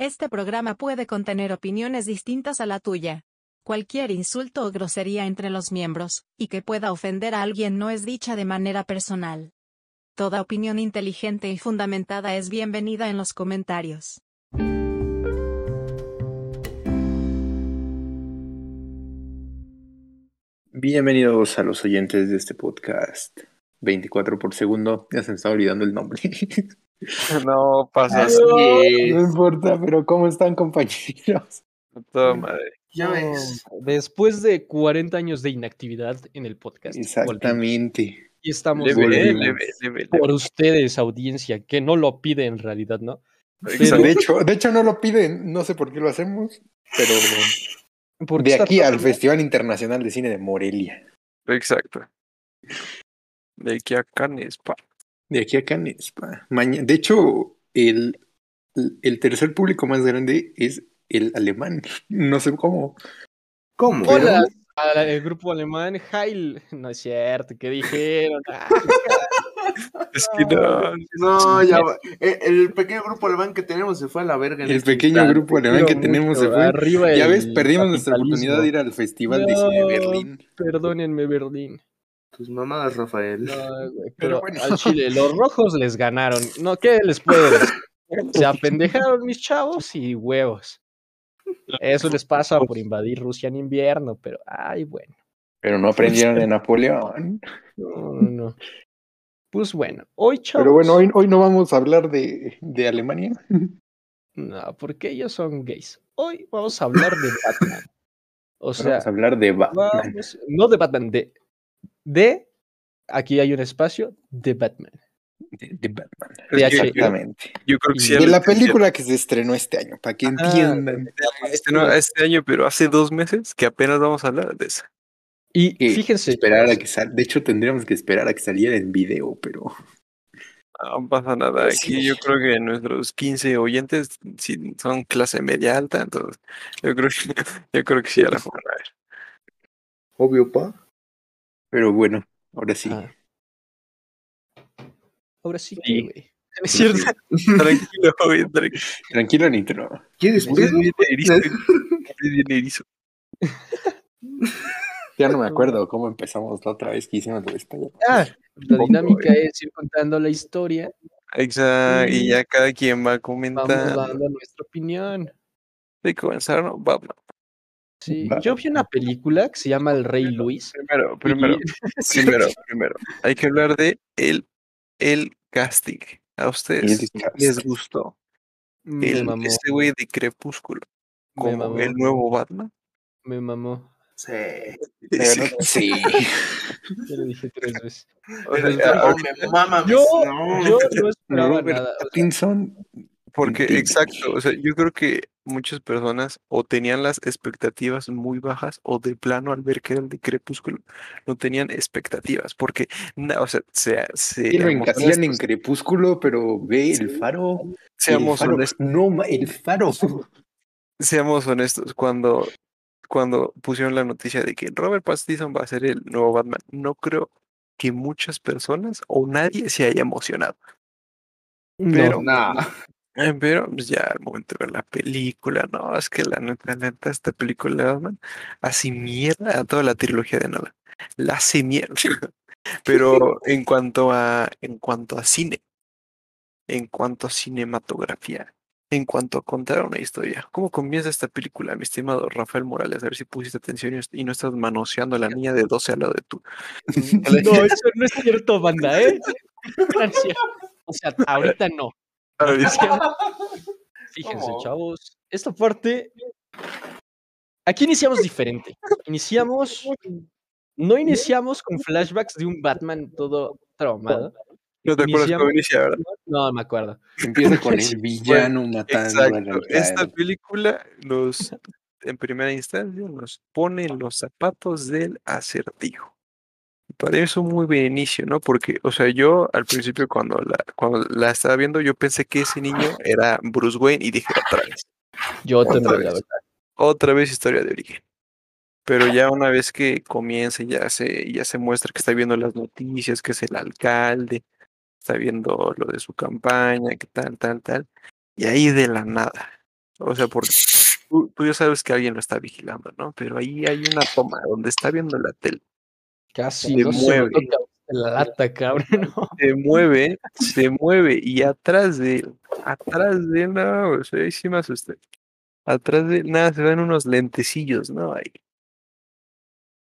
Este programa puede contener opiniones distintas a la tuya. Cualquier insulto o grosería entre los miembros, y que pueda ofender a alguien no es dicha de manera personal. Toda opinión inteligente y fundamentada es bienvenida en los comentarios. Bienvenidos a los oyentes de este podcast. 24 por segundo, ya se me está olvidando el nombre. No pasa así. No importa, pero ¿cómo están compañeros? Toda madre. Ya ves. Después de 40 años de inactividad en el podcast. volvimos. Exactamente. Y estamos Leve, volvimos. leve, leve, leve. por ustedes, audiencia, que no lo pide en realidad, ¿no? De hecho, de hecho no lo piden, no sé por qué lo hacemos, pero Porque de aquí al Festival Internacional de Cine de Morelia. Exacto. De aquí a Canespa. De aquí a Canespa. Maña- De hecho, el, el tercer público más grande es el alemán. No sé cómo. ¿Cómo? Hola al grupo alemán Heil. No es cierto, ¿qué dijeron? Ah, Es que no. No, ya va. Eh, El pequeño grupo alemán que tenemos se fue a la verga. en El este pequeño instante. grupo alemán que tenemos se fue. arriba Ya el ves, perdimos nuestra oportunidad de ir al Festival de Cine de No. Berlín. Perdónenme, Berlín. Tus mamadas, Rafael. No, güey, Pero pero bueno. al Chile, los rojos les ganaron. No, ¿qué les puedo decir? Se apendejaron mis chavos y huevos. Eso les pasa por invadir Rusia en invierno, pero ay, bueno. Pero no aprendieron de Napoleón. No, no, no. Pues bueno, hoy chavos. Pero bueno, hoy, hoy no vamos a hablar de, de Alemania. No, porque ellos son gays. Hoy vamos a hablar de Batman. O sea, vamos a hablar de Batman. vamos- no de Batman, de, de. Aquí hay un espacio de Batman. De, de Batman. Es que yo, Exactamente. yo creo que sí. De la película que se estrenó este año, para que entiendan. Este, no, este año, pero hace dos meses que apenas vamos a hablar de eso. Y Que fíjense, esperar a que sal De hecho, tendríamos que esperar a que saliera en video, pero No pasa nada. Pues Aquí sí. yo creo que nuestros 15 oyentes sí son clase media alta, entonces yo creo que, yo creo que sí ya la fueron a ver. Obvio, pa. Pero bueno, ahora sí. Ah. ahora sí, güey. Es cierto. Tranquilo, güey, tranquilo. Tranquilo, Nitro. ¿Quieres Eres pedo? bien erizo. Ya no me acuerdo cómo empezamos la otra vez que hicimos de España. Ah, la dinámica es ir contando la historia. Exacto, y ya cada quien va a Vamos comentar. dando nuestra opinión. De comenzar, ¿no? Batman. Sí, Va. yo vi una película que se llama El Rey Luis. Primero, primero, primero, primero. Hay que hablar de el, el casting. ¿A ustedes El casting. les gustó? Me El, mamó, este güey de Crepúsculo. Como el nuevo Batman. me mamó. Sí. Sí. Ya lo dije tres veces. Yo, no. yo no esperaba Robert nada. o sea, Pattinson. Porque, exacto, o sea, yo creo que muchas personas o tenían las expectativas muy bajas o de plano al ver que era el de Crepúsculo no tenían expectativas porque, na- o sea, lo seamos encasillan en honestos, Crepúsculo, pero ve el faro. El seamos faro. honestos, No, el faro. seamos honestos, cuando, cuando pusieron la noticia de que Robert Pattinson va a ser el nuevo Batman, no creo que muchas personas o nadie se haya emocionado. no, pero- Nah. Eh, Pero pues, ya al momento de ver la película, no, es que la neta, la neta, esta película de Batman hace mierda a toda la trilogía de Nolan. La hace mierda. Pero en cuanto a, en cuanto a cine, en cuanto a cinematografía, en cuanto a contar una historia, ¿cómo comienza esta película, mi estimado Rafael Morales? A ver si pusiste atención y no- estás manoseando a la niña de 12 al lado de tú. no, eso no es cierto, banda, ¿eh? Cierto. O sea, ahorita no. A Fíjense, ¿Cómo? chavos. Esta parte. Aquí iniciamos diferente. Iniciamos. No iniciamos con flashbacks de un Batman todo traumado. ¿No te acuerdas cómo inicia, verdad? No me acuerdo. Empieza con el villano matando al Exacto. Esta alcalde. película nos, en primera instancia, nos pone en los zapatos del acertijo. Para eso muy buen inicio, ¿no? Porque, o sea, yo al principio cuando la, cuando la estaba viendo, yo pensé que ese niño era Bruce Wayne y dije otra vez, Yo Otra también, vez. la verdad. otra vez historia de origen. Pero ya una vez que comienza, ya se, ya se muestra que está viendo las noticias, que es el alcalde, está viendo lo de su campaña, que tal, tal, tal. Y ahí de la nada, O sea, porque tú, tú ya sabes que alguien lo está vigilando, ¿no? Pero ahí hay una toma donde está viendo la tele. Casi Se no mueve. la lata, cabrón. ¿no? Se mueve, se mueve y atrás de él, atrás de él, no, o sea, ahí sí me asusté. Atrás de él, nada, se ven unos lentecillos, ¿no? Ahí.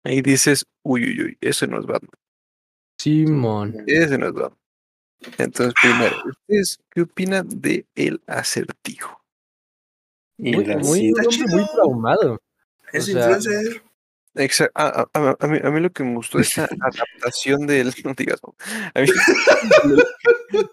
Ahí dices, uy, uy, uy, ese no es Batman, Simón. ese no es Batman. Entonces, primero, ¿ustedes qué opinan de el acertijo? Y Muy, muy, muy traumado. Es O sea, influencer. Exa- a, a- a- a mí, a mí lo que me gustó de esta adaptación del. No digas, no. a, mí,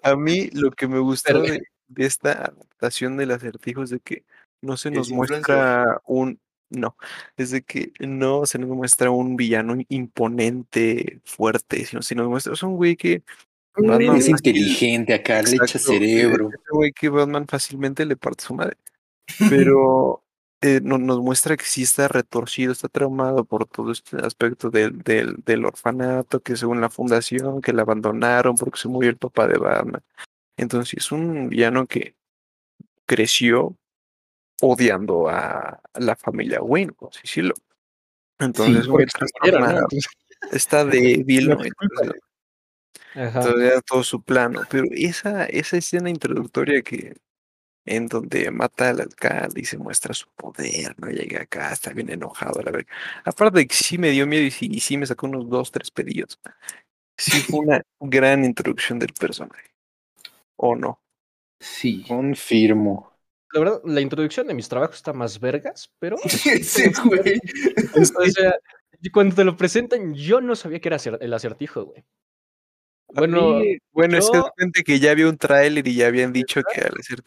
a mí lo que me gustó de, de esta adaptación del acertijo es de que no se Es nos muestra un. No, es de que no se nos muestra un villano imponente, fuerte, sino se nos muestra. Es un güey que. Batman Es inteligente acá, le echa Exacto, cerebro. es un güey que Batman fácilmente le parte su madre. Pero eh, no- nos muestra que sí está retorcido, está traumado por todo este aspecto del, del, del orfanato, que según la fundación, que le abandonaron porque se murió el papá de Batman. Entonces es un villano que creció odiando a la familia Wayne, por así decirlo. Entonces es un güey porque se murieron, ¿no? Entonces, está débil, no Entonces, Ajá. entonces todo su plano. Pero esa, esa escena introductoria que en donde mata al alcalde y se muestra su poder, ¿no? Llega acá, está bien enojado, la verdad. Aparte de que sí me dio miedo y sí, y sí me sacó unos dos, tres pedillos. Sí fue una gran introducción del personaje. ¿O no? Sí. Confirmo. La verdad, la introducción de mis trabajos está más vergas, pero. Sí, güey. o sea, cuando te lo presentan, yo no sabía que era el acertijo, güey. Bueno, mí- bueno, es que yo- ya había un tráiler y ya habían dicho que al hacer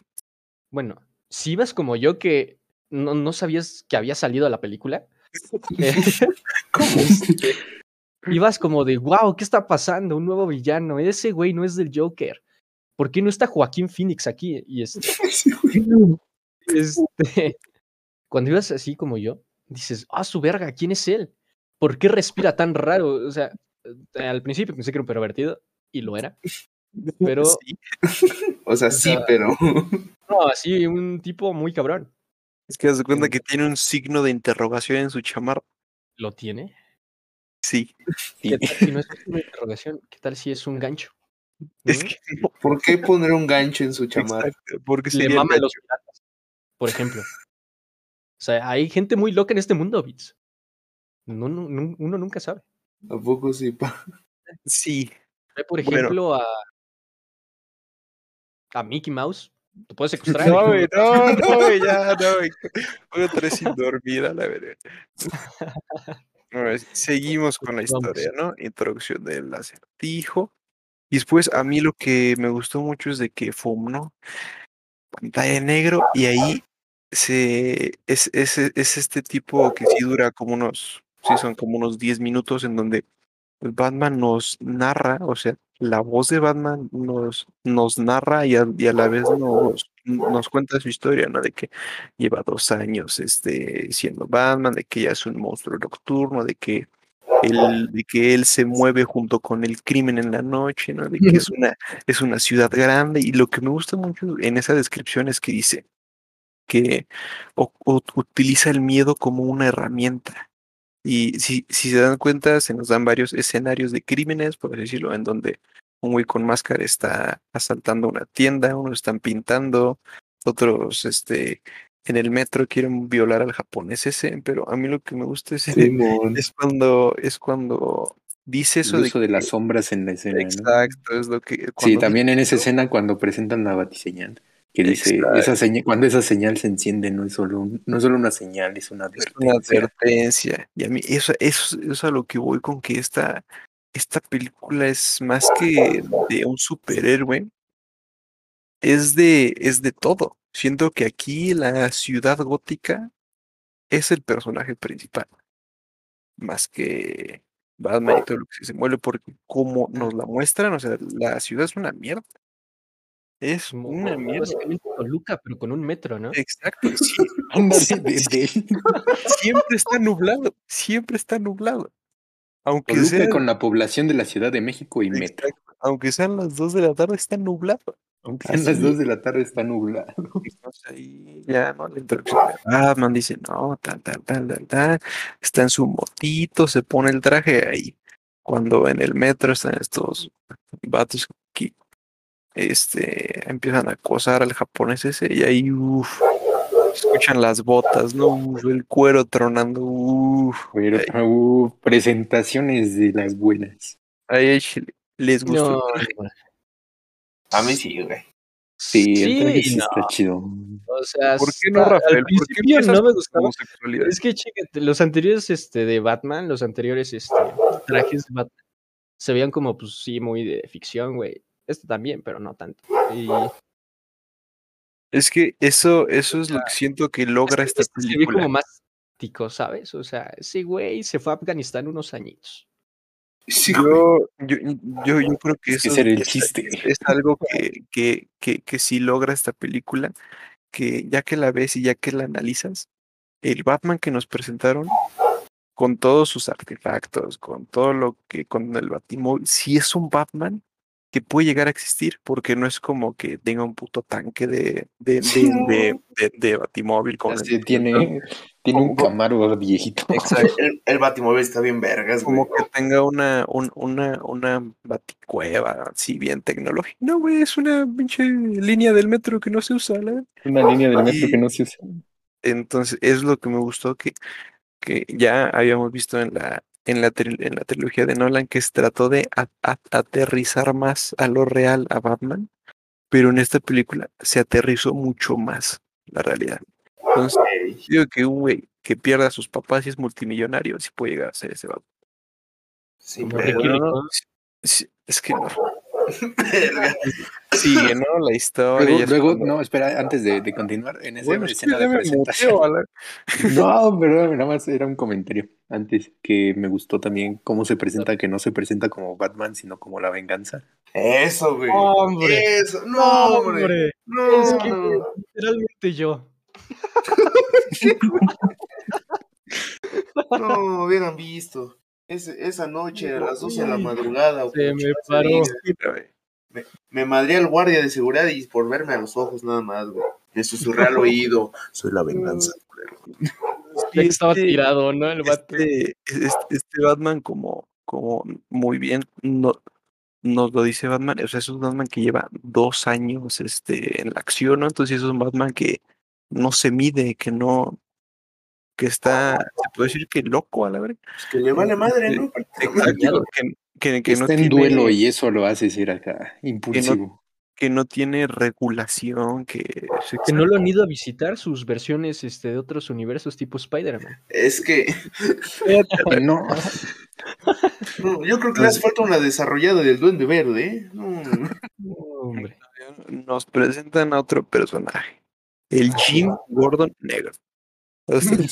Bueno, si ibas como yo que no, no sabías que había salido la película, eh, este, ibas como de, wow, ¿qué está pasando? Un nuevo villano. Ese güey no es del Joker. ¿Por qué no está Joaquín Phoenix aquí? Y este, este, cuando ibas así como yo, dices, ah, su verga, ¿quién es él? ¿Por qué respira tan raro? O sea, eh, al principio pensé que era un pervertido y lo era. Pero- Sí, O sea, sí, sea, pero. No, así, un tipo muy cabrón. es que das cuenta que tiene un signo de interrogación en su chamarra. ¿Lo tiene? Sí. ¿Qué tal si no es una interrogación? ¿Qué tal si es un gancho? Es ¿Mm? que ¿Por qué poner un gancho en su chamarra? exacto, porque Le maman los piratas, por ejemplo. O sea, hay gente muy loca en este mundo, Bits. No, no, uno nunca sabe. ¿A poco sí? pa? Sí, Ve, por Bueno. ejemplo, a, a Mickey Mouse. Te puedes secuestrar. No, güey, no, no, güey, ya, no, güey. Otra vez sin dormir, a la verdad. Seguimos con la historia, ¿no? Introducción del acertijo. Y después, a mí lo que me gustó mucho es de que FUM, ¿no? Pantalla en negro, y ahí se es, es, es este tipo que sí dura como unos, sí, son como unos 10 minutos en donde Batman nos narra, o sea, la voz de Batman nos, nos narra y a, y a la vez nos, nos cuenta su historia, ¿no? De que lleva dos años este, siendo Batman, de que ya es un monstruo nocturno, de que él, de que él se mueve junto con el crimen en la noche, ¿no? De que es una, es una ciudad grande. Y lo que me gusta mucho en esa descripción es que dice que o- o- utiliza el miedo como una herramienta. Y si, si se dan cuenta, se nos dan varios escenarios de crímenes, por decirlo, en donde un güey con máscara está asaltando una tienda, unos están pintando, otros este, en el metro quieren violar al japonés ese, pero a mí lo que me gusta es, es cuando es cuando dice eso El de uso de que- las sombras en la escena, ¿no? exacto, es lo que Sí, también en esa escena cuando presentan la batiseñal, que dice, Exacto. esa señal, cuando esa señal se enciende no es solo un- no es solo una señal, es una es una advertencia. advertencia. Y a mí eso, eso, eso es a lo que voy con que esta, esta película es más que de un superhéroe, es de, es de todo. Siento que aquí la ciudad gótica es el personaje principal, más que Batman y todo lo que se mueve, porque como nos la muestran, o sea, la ciudad es una mierda. Es una mierda. Básicamente Toluca, pero con un metro, ¿no? Exacto, sí, Ándale, de- de- siempre está nublado, siempre está nublado. Aunque Toluca sea, con la población de la Ciudad de México y metro. aunque sean las 2 de la tarde, está nublado. Aunque sean las 2 de la tarde está nublado. Ahí ya, ¿no? La introducción de Batman dice, no, tal, tal, tal, tal, tal. Está en su motito, se pone el traje ahí. Cuando en el metro están estos vatos que este, empiezan a acosar al japonés ese y ahí, uff, escuchan las botas, ¿no? Uf, el cuero tronando, uff. Pero uh, presentaciones de las buenas. Ahí les gustó. No, el traje. A mí sí, güey. Sí, el traje sí no. está chido. O sea, ¿Por qué no, Rafael? Al ¿Por qué principio no me gustaba. Es que, chécate, los anteriores este, de Batman, los anteriores este, trajes de Batman, se veían como, pues sí, muy de ficción, güey. Este también, pero no tanto. Y Es que eso, eso es lo que siento que logra es que esta este se ve película. como más tico, ¿sabes? O sea, ese güey se fue a Afganistán unos añitos. Sí. Yo, yo, yo, yo creo que Es que eso ese era el es, chiste. es algo que, que, que, que sí logra esta película, que ya que la ves y ya que la analizas, el Batman que nos presentaron, con todos sus artefactos, con todo lo que, con el Batimóvil, sí es un Batman que puede llegar a existir, porque no es como que tenga un puto tanque de, de, de, de, de- de Batimóvil con el- tiene, tiene un Camaro viejito. Exacto. El, el Batimóvil está bien vergas, güey. como que tenga una, un- una, una baticueva así bien tecnológica. No, güey, es una pinche línea del metro que no se usa, la. Una línea del metro Y- que no se usa. Entonces, es lo que me gustó que, que ya habíamos visto en la, en la, en la trilogía de Nolan, que se trató de a- a- aterrizar más a lo real a Batman, pero en esta película se aterrizó mucho más la realidad. Entonces, digo que un güey que pierda a sus papás y es multimillonario, sí puede llegar a ser ese Batman. Sí, Como pero- Ricky no, no, Ricón. Sí, es que no. Sigue, ¿no? La historia. Luego, no, espera, antes de, de continuar, en esa Bueno, escena de presentación. muteo No, pero nada más era un comentario antes que me gustó también cómo se presenta, que no se presenta como Batman, sino como la venganza. Eso, güey. Hombre. Eso. No, hombre. No, Es que no. literalmente yo. No, hubieran visto. Ese- esa noche a las 12 de la madrugada. Se me paró. güey. Me madré al guardia de seguridad y por verme a los ojos nada más, güey. Me susurré al oído. Soy la venganza, culero. Estaba Este- tirado, ¿no? El. Este, este, este Batman, como, como muy bien no, nos lo dice Batman, o sea, es un Batman que lleva dos años este, en la acción, ¿no? Entonces es un Batman que no se mide, que no, que está, se puede decir que loco a la verdad. Pues que le vale madre, ¿no? Exacto, que, que, que no Está en tiene- duelo y eso lo hace ser acá impulsivo. que no tiene regulación, que Que no lo han ido a visitar sus versiones este, de otros universos tipo Spider-Man. Es que no, no, yo creo que le hace falta una desarrollada del Duende Verde, ¿eh? No, No, hombre. nos presentan a otro personaje, el Jim Gordon negro. A usted-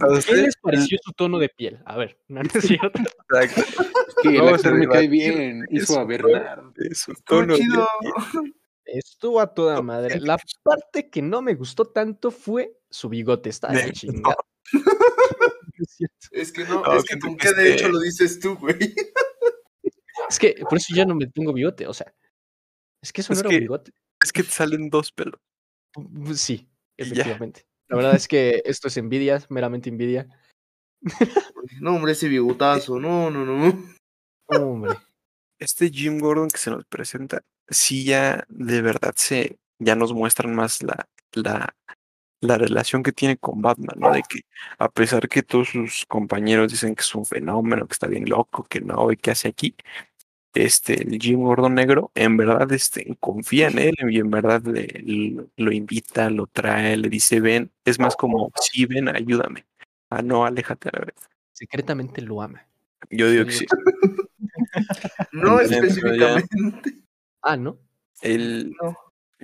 a ¿Qué les pareció su tono de piel? A ver, no, no es cierto. Exacto, que el actor me cae bien, hizo a Bernard. es un estuvo tono de- chido. Estuvo a toda madre. La parte que no me gustó tanto fue su bigote. Está de No. chingada. Es que no, No, es que con qué derecho lo dices tú, güey. Es que por eso ya no me pongo bigote. O sea, es que eso Es no era un bigote. Es que te salen dos pelos. Mm, Sí, efectivamente. La verdad es que esto es envidia, meramente envidia. No, hombre, ese bigotazo. No, no, no. Hombre. Este Jim Gordon que se nos presenta, sí ya de verdad se, ya nos muestran más la, la, la relación que tiene con Batman, ¿no? De que a pesar que todos sus compañeros dicen que es un fenómeno, que está bien loco, que no, y que hace aquí, este, el Jim Gordon negro, en verdad, este, confía en él y en verdad le, lo, lo invita, lo trae, le dice, ven, es más como, sí, ven, ayúdame. Ah, no, aléjate a la vez. Secretamente lo ama. Yo digo que sí. No específicamente. Ah, ¿no? Él No.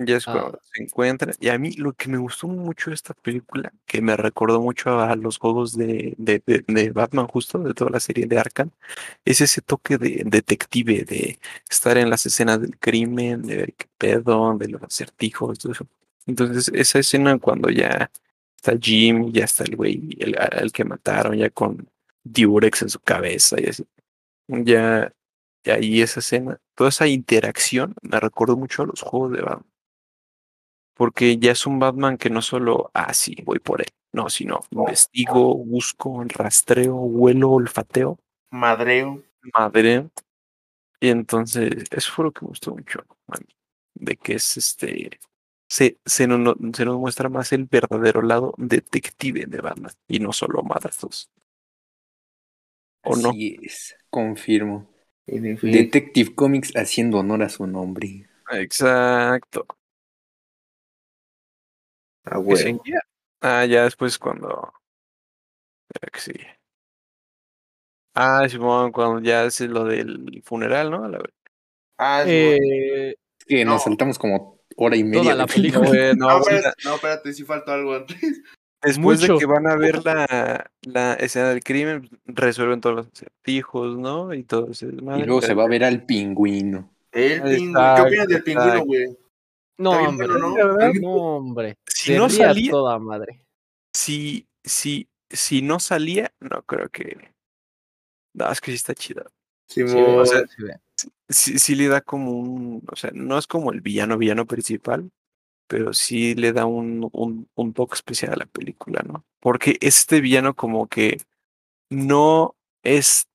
Ya es Ah. cuando se encuentra. Y a mí lo que me gustó mucho de esta película, que me recordó mucho a los juegos de, de, de- de Batman, justo, de toda la serie de Arkham, es ese toque de detective, de estar en las escenas del crimen, de ver qué pedo, de los acertijos, todo eso. Entonces, esa escena cuando ya está Jim, ya está el güey, el, el que mataron, ya con Durex en su cabeza y así. Ya, ahí esa escena, toda esa interacción me recordó mucho a los juegos de Batman. Porque ya es un Batman que no solo, ah, sí, voy por él, no, sino investigo, busco, rastreo, huelo, olfateo, Madreo. madre. Y entonces, eso fue lo que me gustó mucho mí, de que es este, se, se, nos, no- se nos muestra más el verdadero lado detective de Batman y no solo madrazos. ¿O no? Así es, confirmo. En. Detective Comics haciendo honor a su nombre. Exacto. Ah, ¿Qué güey. Ah, ya después cuando. Espera que sigue. Ah, Simón, cuando ya es lo del funeral, ¿no? La- Ah, sí, Eh, Es que nos No. saltamos como hora y media. Toda la película. Güey, no, No, espérate, no, espérate, sí faltó algo antes. después mucho. de que van a ver la, la escena del crimen, resuelven todos los acertijos, ¿no? Y todo ese Y luego se va a ver al pingüino. El Ahí pingüino. ¿Qué opinas del pingüino, güey? No, hombre. bueno, ¿no? No, hombre. Si no salía, toda madre. si, si, si no salía, no creo que. No, es que sí está chida. Sí, Simón. o sea, sí, sí, sí le da como un, o sea, no es como el villano, villano principal, pero sí le da un, un, un toque especial a la película, ¿no? Porque este villano como que no es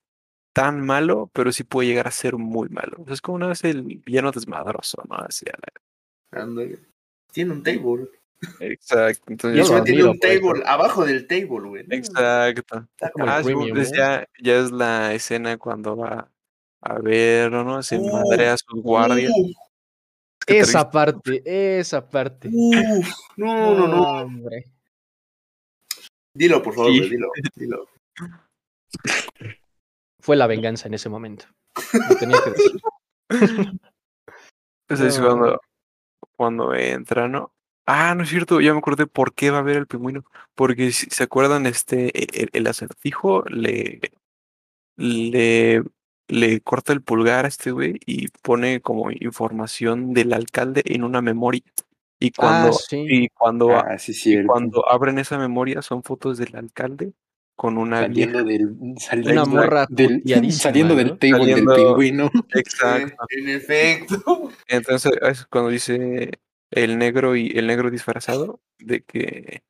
tan malo, pero sí puede llegar a ser muy malo. O sea, es como una vez el villano desmadroso, ¿no? Así a la- Ándale. Tiene un table. Exacto. Y Entonces, Yo encima lo tiene un eso. table, abajo del table, güey. exacto. Ah, premium, pues ¿no? ya, ya es la escena cuando va a ver, ¿no? Se Uh, madrea a sus guardias. Uf, Es que Esa parte, esa parte. uf. No, no, no. hombre. Dilo, por favor, Sí. güey, dilo. Dilo. Fue la venganza en ese momento. Lo tenía que decir. Entonces cuando, cuando entra, ¿no? Ah, no es cierto, ya me acordé por qué va a ver el pingüino. Porque si se acuerdan, este, e- el, el acertijo le, le, le corta el pulgar a este güey y pone como información del alcalde en una memoria. Y cuando, Ah, sí. y cuando, Ah, sí, y cuando abren esa memoria son fotos del alcalde con una Saliendo vieja. del, saliendo Una morra del, saliendo del table Saliendo- del pingüino. Exacto. En efecto. Entonces es cuando dice el negro y el negro disfrazado de que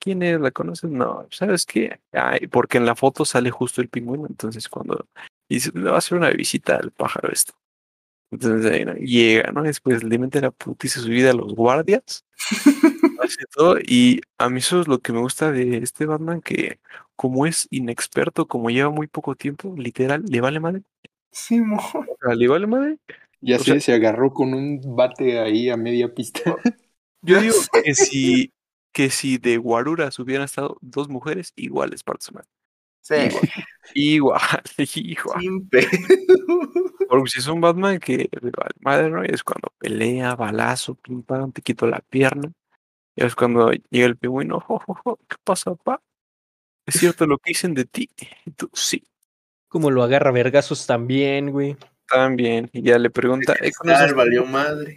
¿quién es? ¿La conoces? No, ¿sabes qué? Ay, porque en la foto sale justo el pingüino, entonces cuando dice, le va a hacer una visita al pájaro esto. Entonces ahí, ¿no? llega, ¿no? Después le mete la putiza su vida a los guardias, hace todo, y a mí eso es lo que me gusta de este Batman, que como es inexperto, como lleva muy poco tiempo, literal, le vale madre. O sea, le vale madre. Ya O sé, sea- se agarró con un bate ahí a media pista. Yo digo que si, que si de guaruras hubieran estado dos mujeres, iguales partes madre. Sí. Igual, igual. Sin pedo. Porque si es un Batman que le vale madre, ¿no? Es cuando pelea, balazo, pim pam, te quito la pierna. Y es cuando llega el pingüino, "Jo, jo, jo, ¿qué pasa, pa? ¿Es cierto lo que dicen de ti? Y tú, sí, Como lo agarra a vergazos también, güey. también. Y ya le pregunta, "Eh, ¿conoces, a Tal, esta valió morra? madre.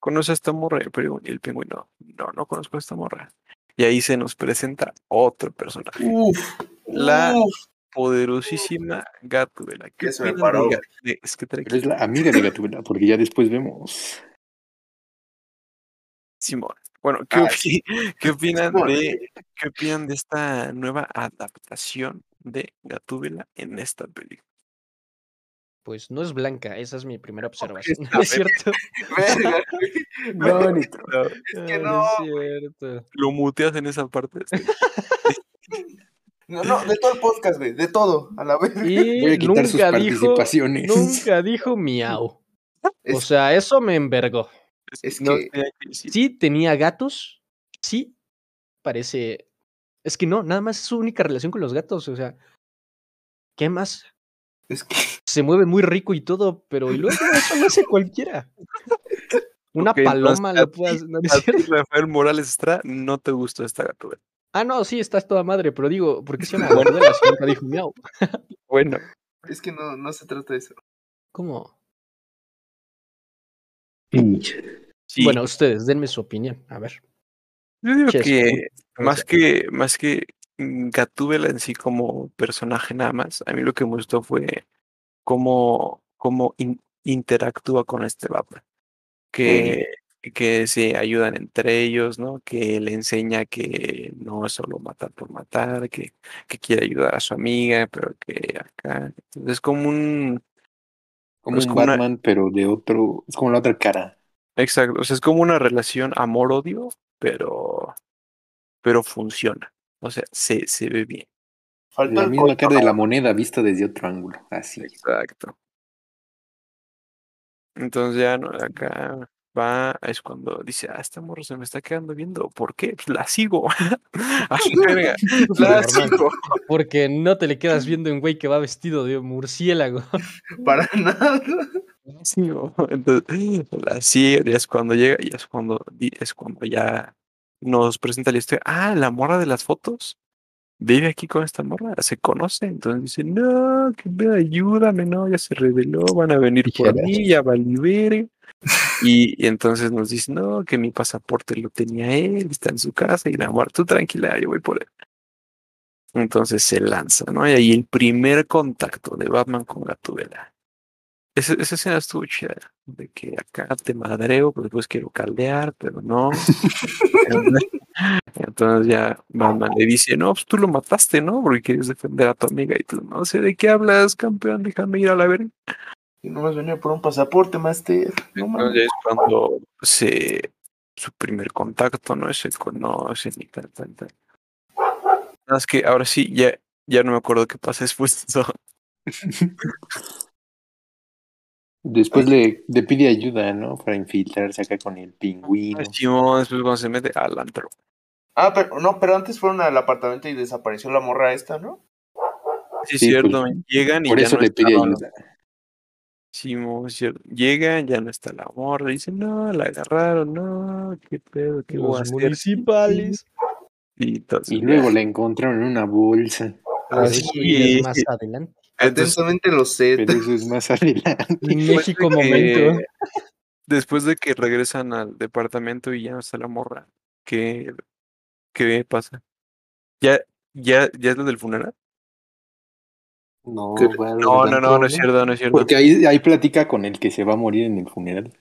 ¿Conoces a esta morra? Y el pingüino- no, no conozco a esta morra. Y ahí se nos presenta otro personaje. Uf. La- uf. poderosísima Gatúbela. ¿Qué se me paró, de Es que trae Pero es la amiga de Gatúbela, porque ya después vemos. Simón. Bueno, ¿qué, opi- qué opinan de qué opinan de esta nueva adaptación de Gatúbela en esta película? Pues no es blanca, esa es mi primera observación. ¿No es cierto? No, ni tra- No, Es que no. es cierto. Lo muteas en esa parte. este. No, no, de todo el podcast, güey. De todo. A la vez. Y Voy a quitar sus nunca dijo, participaciones. nunca dijo miau. O sea, eso me envergó. Es No que-. Sí tenía gatos, sí parece... Es que no, nada más es su única relación con los gatos, o sea, ¿qué más? Es que. Se mueve muy rico y todo, pero y luego eso lo hace cualquiera. Una paloma a lo ti- puede hacer. ¿no? Rafael Morales Estrada, no te gustó esta Gatúbela. Ah, no, sí, estás toda madre, pero digo, ¿por qué se llama dijo miau? Bueno, Es que no, no se trata de eso. ¿Cómo? Sí. Bueno, ustedes, denme su opinión. A ver. Yo digo que más que más que Gatúbela en sí como personaje nada más, a mí lo que me gustó fue cómo, cómo in- interactúa con este Batman. Que que se ayudan entre ellos, ¿no? Que le enseña que no es solo matar por matar, que, que quiere ayudar a su amiga, pero que acá es como un Como Es un como una- pero de otro, es como la otra cara. exacto, o sea, es como una relación amor-odio, pero pero funciona. O sea, se, se ve bien. Faltó La el misma cara de la moneda vista desde otro ángulo. Así. Exacto. Entonces ya no, acá va, es cuando dice, ah, esta morra se me está quedando viendo. ¿Por qué? Pues la sigo. A su verga. La Normal. sigo. Porque no te le quedas viendo un güey que va vestido de murciélago. Para nada. La sigo. Entonces, la sigue, y es cuando llega, y es cuando, es cuando ya nos presenta la historia. Ah, la morra de las fotos. Vive aquí con esta morra, se conoce. Entonces dice, no, que ayúdame, no, ya se reveló, van a venir por mí, ya va a. Y, y entonces nos dice, no, que mi pasaporte lo tenía él, está en su casa, y la morra, tú tranquila, yo voy por él. Entonces se lanza, ¿no? Y ahí el primer contacto de Batman con Gatubela. Esa, esa escena estuvo chida, de que acá te madreo, pues después quiero caldear, pero no. Entonces ya Batman le dice, no, pues tú lo mataste, ¿no? Porque quieres defender a tu amiga y tú, no sé de qué hablas, campeón, déjame ir a la verga. Y nomás venía por un pasaporte, Master. No Entonces es cuando se su primer contacto, ¿no? Se conocen y tal, tal, tal. Nada más que ahora sí, ya, ya no me acuerdo qué pasa después de eso. Después le, le pide ayuda, ¿no? Para infiltrarse acá con el pingüino. Simón, después cuando se mete al antro. Ah, pero no, pero antes fueron al apartamento y desapareció la morra esta, ¿no? Sí, es Sí, cierto, pues, llegan y Por ya eso no le pide ayuda. Cierto. Llegan, ya no está la morra, dicen, no, la agarraron, no, qué pedo, qué voy a Los hacer? municipales. Y, entonces, Y luego la encontraron en una bolsa. Pero Así es más adelante. entonces, Atentamente lo sé. Pero eso es más adelante. México después de que- momento. Después de que regresan al departamento y ya no está la morra, ¿qué, qué pasa? ¿Ya, ya, ya es lo del funeral? No, No, no, no, no es cierto, no es cierto. Porque ahí, ahí platica con el que se va a morir en el funeral.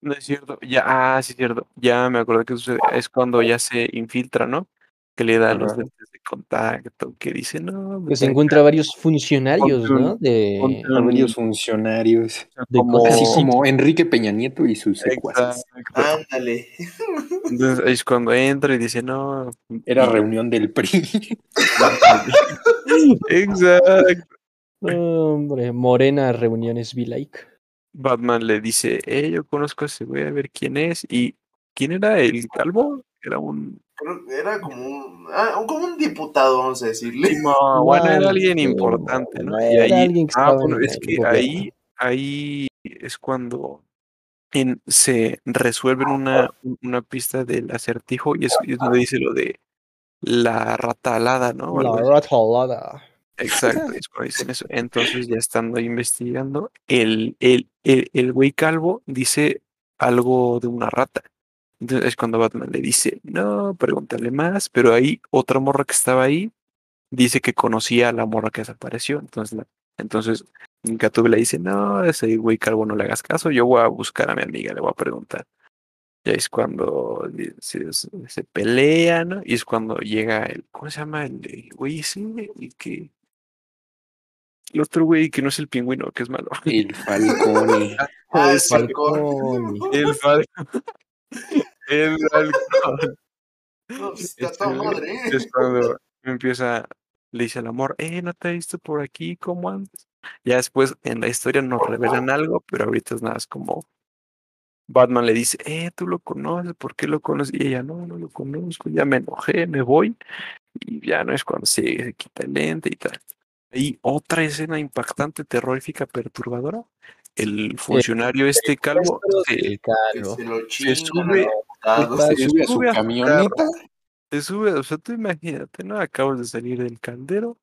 No es cierto. Ya, ah, sí es cierto. Ya me acuerdo que sucede. Es cuando ya se infiltra, ¿no? Que le da los lentes de contacto, que dice, no, Que pues se encuentra varios funcionarios, ¿no? De, varios funcionarios. de como- Así Sí. como Enrique Peña Nieto y sus secuaces. Ándale. Entonces es cuando entra y dice, no. Era reunión del PRI. Exacto. Hombre, Morena Reuniones Be Like. Batman le dice, eh, yo conozco a ese güey, a ver quién es. ¿Y quién era el calvo? Era un... Era como un, ah, como un diputado, vamos a decirle. No, bueno, era alguien importante, ¿no? no, Y ahí, alguien que ah, bueno, en es que ahí, ahí es cuando en, se resuelven una, una pista del acertijo y es, y es donde dice lo de la rata alada, ¿no? La así. Exacto, es cuando dicen eso. Entonces, ya estando ahí investigando, el, el, el, el güey calvo dice algo de una rata. Entonces es cuando Batman le dice, no, pregúntale más, pero ahí otra morra que estaba ahí dice que conocía a la morra que desapareció. Entonces, la- entonces Gatúbela dice, no, ese güey calvo no le hagas caso, yo voy a buscar a mi amiga, le voy a preguntar. Ya es cuando se- se pelean, ¿no? Y es cuando llega el, ¿cómo se llama? El, el güey ese, el que... El otro güey que no es el pingüino, que es malo. El Falcone. Ah, el Falcón. El Falcon. El Falcón. No, pues, está Este, madre. ¿eh? Es cuando empieza, le dice al amor, eh, no te he visto por aquí como antes. Ya después en la historia nos revelan algo, pero ahorita es nada, es como Batman le dice, eh, tú lo conoces, ¿por qué lo conoces? Y ella, no, no lo conozco, ya me enojé, me voy. Y ya no es cuando se, se quita el lente y tal. Y otra escena impactante, terrorífica, perturbadora. El funcionario este calvo se, El Que calvo. se lo se chingan sube, Se se sube a su sube a su camioneta. te subes, o sea, tú imagínate, ¿no? Acabas de salir del caldero,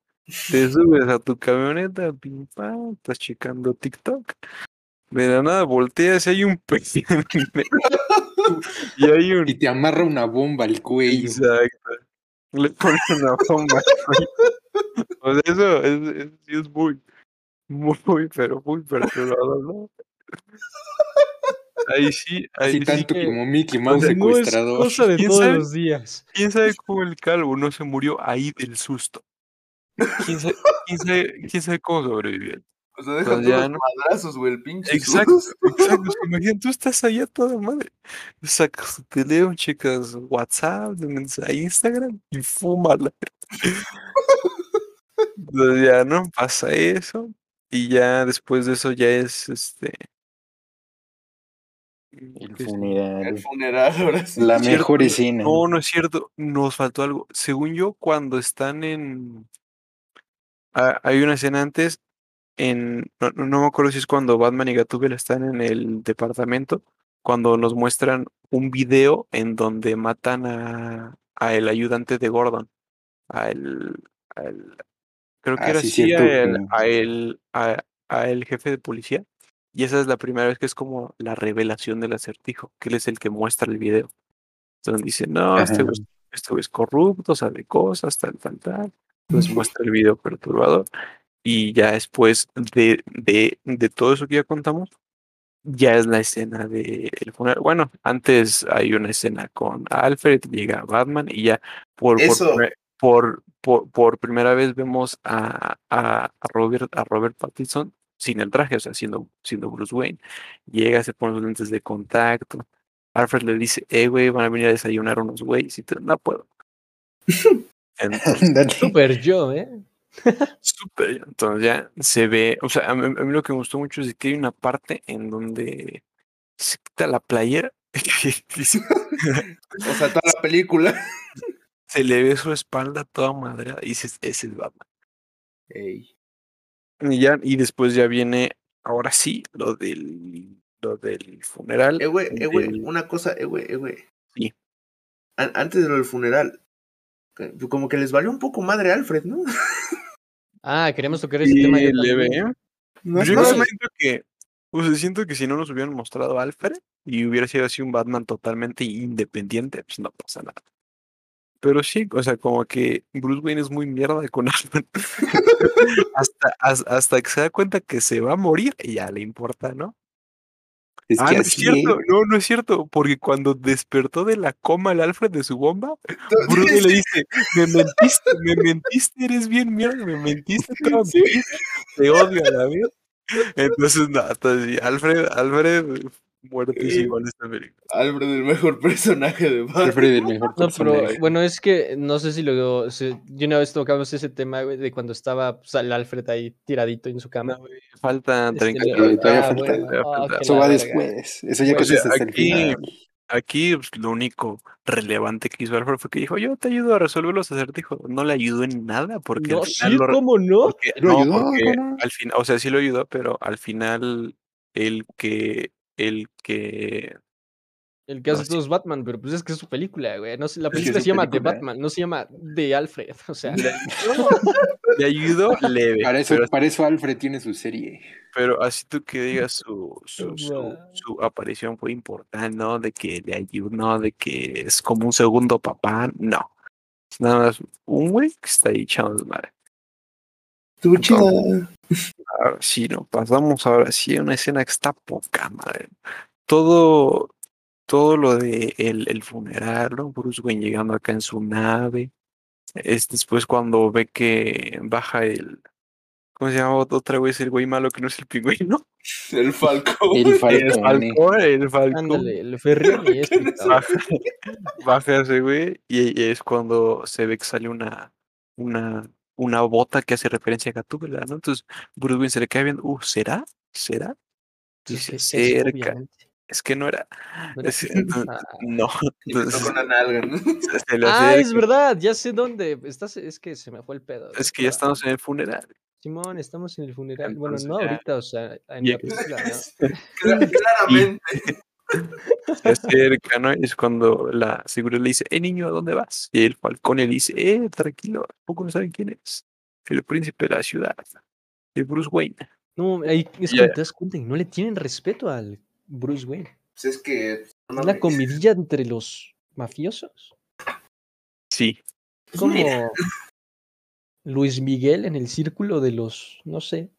te subes a tu camioneta, pim pam, estás checando TikTok. De la nada volteas y hay un pez. Y hay un. Y te amarra una bomba al cuello. Exacto. Le ponen una bomba. al cuello. O sea, eso es, es- sí es muy, muy, pero muy perturbador, ¿no? ahí sí, ahí Así sí tanto que- como Mickey Mouse no es secuestrador. cosa de ¿Quién todos sabe? los días. ¿Quién sabe cómo el calvo no se murió ahí del susto? ¿Quién sabe, quién sabe, quién sabe cómo sobrevivió? O sea, deja Pues todos ya, los madrazos, güey, el pinche. Exacto, exacto. Imagínate, tú estás allá toda madre. Sacas tu teléfono, checas WhatsApp, de mensaje, Instagram y fúmala. Entonces ya, ¿no? Pasa eso. Y ya después de eso ya es este. El funeral. ahora sí. La Cierto, mejor escena. No, no es cierto. Nos faltó algo. Según yo, cuando están en. Ah, hay una escena antes. En. No, no- me acuerdo si es cuando Batman y Gatúbela están en el departamento. Cuando nos muestran un video en donde matan a, a el ayudante de Gordon. A el. a el- creo que Ah, era sí, así, a el, a el, a- a el jefe de policía. Y esa es la primera vez que es como la revelación del acertijo, que él es el que muestra el video. Entonces dice, no, este este es corrupto, sabe cosas, tal, tal, tal. Entonces muestra el video perturbador. Y ya después de, de, de todo eso que ya contamos, ya es la escena del funeral. Bueno, antes hay una escena con Alfred, llega Batman y ya por, por, Eso. primer- por, por, por primera vez vemos a, a, a Robert, a Robert Pattinson sin el traje, o sea, siendo, siendo Bruce Wayne. Llega, se pone los lentes de contacto. Alfred le dice, eh, güey, van a venir a desayunar unos güeyes y no puedo. Entonces. Super yo, ¿eh? Súper, entonces ya se ve, o sea, a mí, a mí lo que me gustó mucho es que hay una parte en donde se quita la playera O sea, toda la película. Se le ve su espalda toda madre y dices, ese es Batman. Ey. Y ya, y después ya viene, ahora sí, lo del, lo del funeral. Eh, güey, eh, güey, del- una cosa, eh, güey, eh, güey. Sí. An- antes de lo del funeral, eh, como que les valió un poco madre Alfred, ¿no? Ah, queremos tocar ese Sí, tema. yo leve. ¿eh? No, Yo no siento que, o sea, siento que si no nos hubieran mostrado a Alfred y hubiera sido así un Batman totalmente independiente, pues no pasa nada. Pero sí, o sea, como que Bruce Wayne es muy mierda con Alfred. hasta, has- hasta que se da cuenta que se va a morir y ya le importa, ¿no? Es ah, que no es cierto, no, no es cierto, porque cuando despertó de la coma el Alfred de su bomba, Bruce le dice, me mentiste, me mentiste, eres bien mierda, me mentiste vida, te odio a la vida. Entonces, no, entonces, sí, Alfred, Alfred, muertísimo en esta película. Alfred, el mejor personaje de Batman. Alfred el mejor No, pero personaje. bueno, es que no sé si luego. se- yo una vez tocamos ese tema, güey, de cuando estaba pues, el Alfred ahí tiradito en su cama. No, faltan Este, 30 le- todavía capítulos. falta. bueno, todavía ah, que Eso la va después. Eso ya hasta el aquí- final. Aquí pues, lo único relevante que hizo Alfred fue que dijo, yo te ayudo a resolver los acertijos. No le ayudó en nada porque No, al sí, final lo, ¿cómo no? porque- ¿Lo no, ayudó? porque ¿Cómo no? al final, o sea, sí lo ayudó, pero al final el que el que El que No, hace sí. todo es Batman, pero pues es que es su película, güey. No la Es que película se llama The película. Batman, no se llama The Alfred. O sea, le ayudó leve, Para eso, pero, para eso Alfred tiene su serie. pero así tú que digas su, su, su, aparición fue importante, ¿no? De que le ayudó, no, de que es como un segundo papá, no. Es nada más un güey que está ahí echando desmadre. Estuvo chida. Ahora sí, no, pasamos ahora sí a una escena que está poca madre. Todo, todo lo de el, el funeral, ¿no? Bruce Wayne llegando acá en su nave. Es después cuando ve que baja el. ¿Cómo se llama otra vez el güey malo que no es el pingüino? El Falcón. El El Falcone. Falcón, el Falcón. ándale, el Ferrioni este. Baja, baja ese güey y, y es cuando se ve que sale una, una, una bota que hace referencia a Gatúbela, ¿no? Entonces Bruce Wayne se le cae viendo, uh, ¿será? ¿Será? Dice, Es eso, cerca. obviamente. Es que no era. No Es- entonces, Ah. no. Entonces, nalga, ¿no? Ah, es verdad, ya sé dónde. Estás, es que se me fue el pedo. Es que ya estamos en el funeral. Simón, estamos en el funeral. Bueno, Entonces no ya- ahorita, o sea, en la película, ¿no? Cla- Claramente. Se acerca, ¿no? Y es cuando la seguridad le dice, eh, niño, ¿a dónde vas? Y el falcón le dice, eh, tranquilo, poco no saben quién es. El príncipe de la ciudad. El Bruce Wayne. No, ahí es Ya. cuando te das cuenta y no le tienen respeto al Bruce Wayne. Pues es que. no Es la comidilla entre los mafiosos. Sí. Pues Como mira, Luis Miguel en el círculo de los, no sé,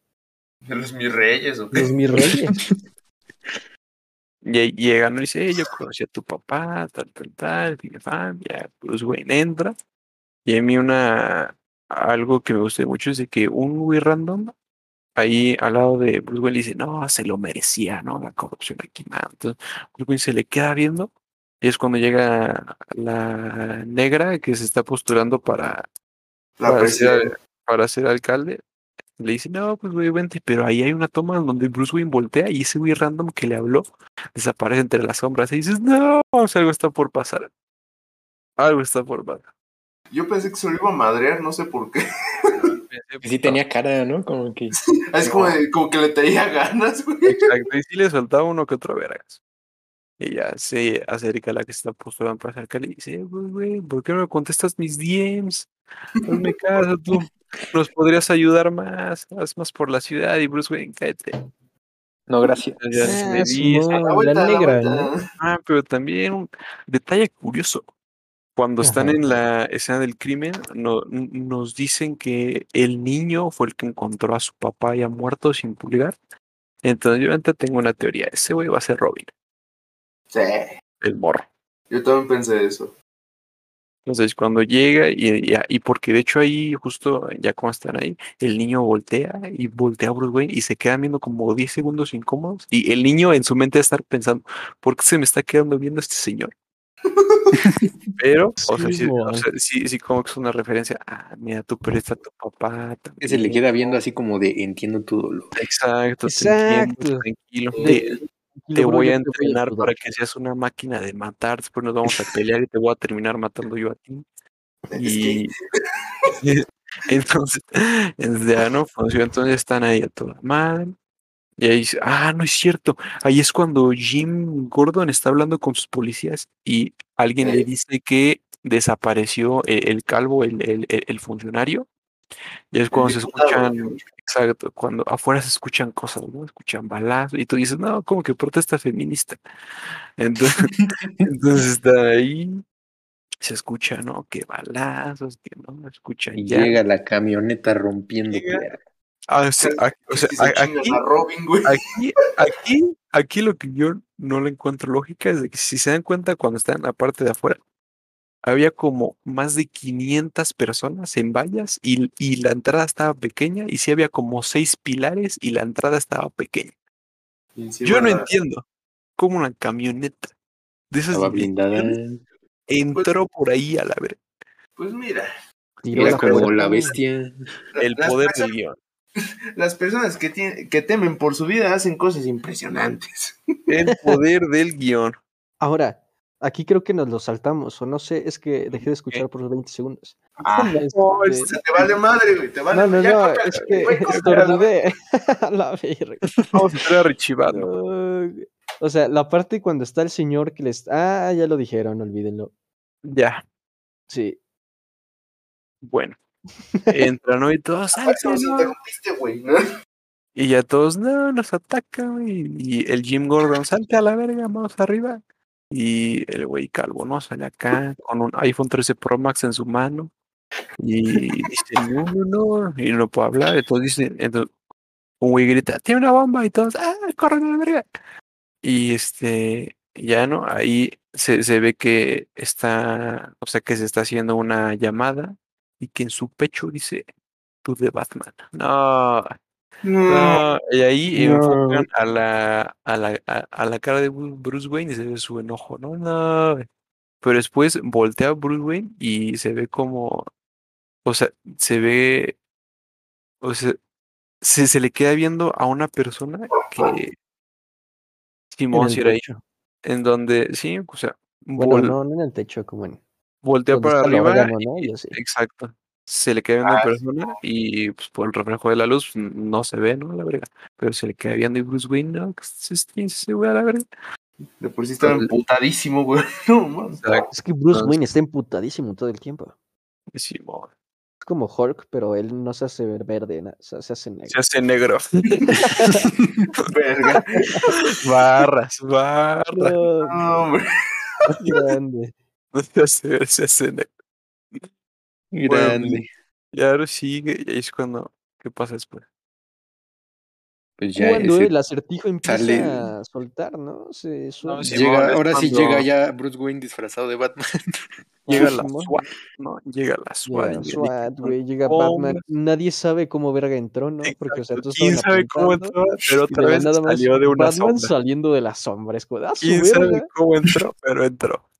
de los mis reyes, ¿o qué? los mis reyes. Y llega, ¿no? Y dice, "Eh, yo conocí a tu papá, tal, tal, tal, y fan, ya, Bruce Wayne entra. Y a mí una, algo que me gusta mucho es de que un güey random ahí al lado de Bruce Wayne dice, no, se lo merecía, ¿no? La corrupción aquí, man. Entonces, Bruce Wayne se le queda viendo y es cuando llega la negra que se está postulando para, La para, ser, presidenta. para ser alcalde. Le dice, no, pues güey, vente, pero ahí hay una toma donde Bruce Wayne voltea y ese güey random que le habló desaparece entre las sombras y dices, no, o sea, algo está por pasar. Algo está por pasar. Yo pensé que se lo iba a madrear, no sé por qué. Sí tenía cara, ¿no? Como que. Es como, de- como que le tenía ganas, güey. Exacto, y sí le soltaba uno que otro vergas. Y ya se acerca a la que se está postulando para ser alcalde y dice, "Güey, güey, ¿por qué no me contestas mis DMs? Hazme caso, tú nos podrías ayudar más, haz más por la ciudad y Bruce Wayne, cállate. No, gracias. Se Ah, dice, La la vuelta, la negra. Ah, pero también un detalle curioso. Cuando están en la escena del crimen, no- nos dicen que el niño fue el que encontró a su papá ya muerto sin pulgar. Entonces yo ahorita tengo una teoría. Ese güey va a ser Robin, Sí, el morro. yo también pensé eso. Entonces cuando llega y, y, y porque de hecho ahí justo ya como están ahí, el niño voltea y voltea a Bruce Wayne y se quedan viendo como 10 segundos incómodos y el niño en su mente va a estar pensando, ¿por qué se me está quedando viendo este señor? Pero, o sea, sí, o sea, sí, sí, como que es una referencia. Ah, mira, tú perdiste a tu papá. Que se le también, queda viendo así como de entiendo tu dolor. Exacto, te entiendo, Exacto. tranquilo. De- Te, voy yo a entrenar para que seas una máquina de matar. Después nos vamos a pelear y te voy a terminar matando yo a ti. Y entonces, entonces ya no funcionó. Entonces están ahí a toda madre. Y ahí dice, ah, no es cierto. Ahí es cuando Jim Gordon está hablando con sus policías y alguien le Eh. dice que desapareció el, el calvo, el, el- el- el funcionario. Y es cuando se escuchan, exacto, cuando afuera se escuchan cosas, ¿no? Escuchan balazos y tú dices, no, como que protesta feminista. Entonces, entonces está ahí, se escucha, ¿no? Que balazos, que no, escuchan Y ya. llega la camioneta rompiendo. Ah, o sea, o sea, aquí, aquí, aquí, aquí lo que yo no le encuentro lógica es de que si se dan cuenta cuando están en la parte de afuera, había como más de 500 personas en vallas y, y la entrada estaba pequeña y sí había como seis pilares y la entrada estaba pequeña. Yo no la- entiendo cómo una camioneta de esas Estaba blindada. dimensiones entró por ahí a la verga. Pues mira, Tiró Era la como la bestia. El las poder del guion. Las personas que, tienen, que temen por su vida hacen cosas impresionantes. El poder del guion. Ahora, aquí creo que nos lo saltamos, o no sé, es que dejé de escuchar por 20 segundos. Ah, Este, no, es- O sea, te vale madre, güey. Te vale no, no, ya, no, es que güey, estornudé. La verga. Vamos a estar archivando. No, O sea, la parte cuando está el señor que les... Ah, ya lo dijeron, olvídenlo. Ya, Sí. bueno. Entran ¿no? y todos. "Ay, Nos no". interrumpiste, güey. ¿no? Y ya todos, no, nos atacan, güey. Y el Jim Gordon, salte a la verga, vamos arriba. Y el güey calvo, ¿no? Sale acá con un iPhone 13 Pro Max en su mano. Y dice, no, no, no. Y no puede hablar. Entonces dice, entonces, un güey grita, tiene una bomba. Y todos, ah, corren a la verga. Y este, ya no, ahí se, se ve que está, o sea, que se está haciendo una llamada y que en su pecho dice, tú de Batman. No, No. no, y ahí No. enfocan a la, a la, a, a la cara de Bru- Bruce Wayne y se ve su enojo, no, no. Pero después voltea a Bruce Wayne y se ve como, o sea, se ve, o sea, se, se le queda viendo a una persona que, Simón, si era ahí, techo. en donde, sí, o sea, Bueno, no, no en el techo, como en... voltea para arriba órgano, exacto. Se le queda viendo Ah, en sí. persona y pues por el reflejo de la luz no se ve, ¿no? La verga. Pero se le queda viendo y Bruce Wayne, no, que se se- se ve a la verga. De por sí estaba emputadísimo, güey. No. Es que Bruce Wayne está emputadísimo todo el tiempo. Es como Hulk, pero él no se hace ver verde, na- se, se hace negro. Se hace negro. Verga. barras, barras. No, No, hombre. grande. No se hace ver, se hace negro. Grande. Y ahora sigue, y ahí es cuando, ¿qué pasa después? Pues ya Cuando el acertijo empieza sale- a soltar, ¿no? Se suelta. sí, llega, ahora sí llega ya Bruce Wayne disfrazado de Batman. Llega la. SWAT, ¿no? Llega la SWAT. Llega SWAT, güey, llega "¿Cómo Batman. Nadie sabe cómo verga entró, ¿no? Porque, o sea, todos ¿Quién sabe cómo entró? Pero otra vez nada más salió de una Batman sombra. saliendo de la sombra. Es como, ah, ¿Quién sabe verga. cómo entró? Pero entró.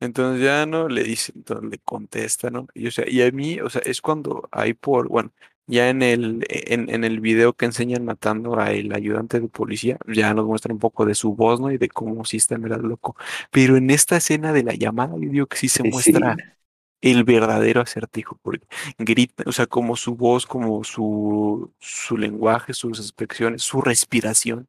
Entonces ya no le dice, entonces le contesta, ¿no? Y, o sea, y a mí, o sea, es cuando hay por, bueno, ya en el, en, en el video que enseñan matando al ayudante de policía, ya nos muestran un poco de su voz, ¿no? Y de cómo sí está en verdad loco. Pero en esta escena de la llamada, yo digo que sí se muestra Sí. el verdadero acertijo, porque grita, o sea, como su voz, como su, su lenguaje, sus expresiones, su respiración.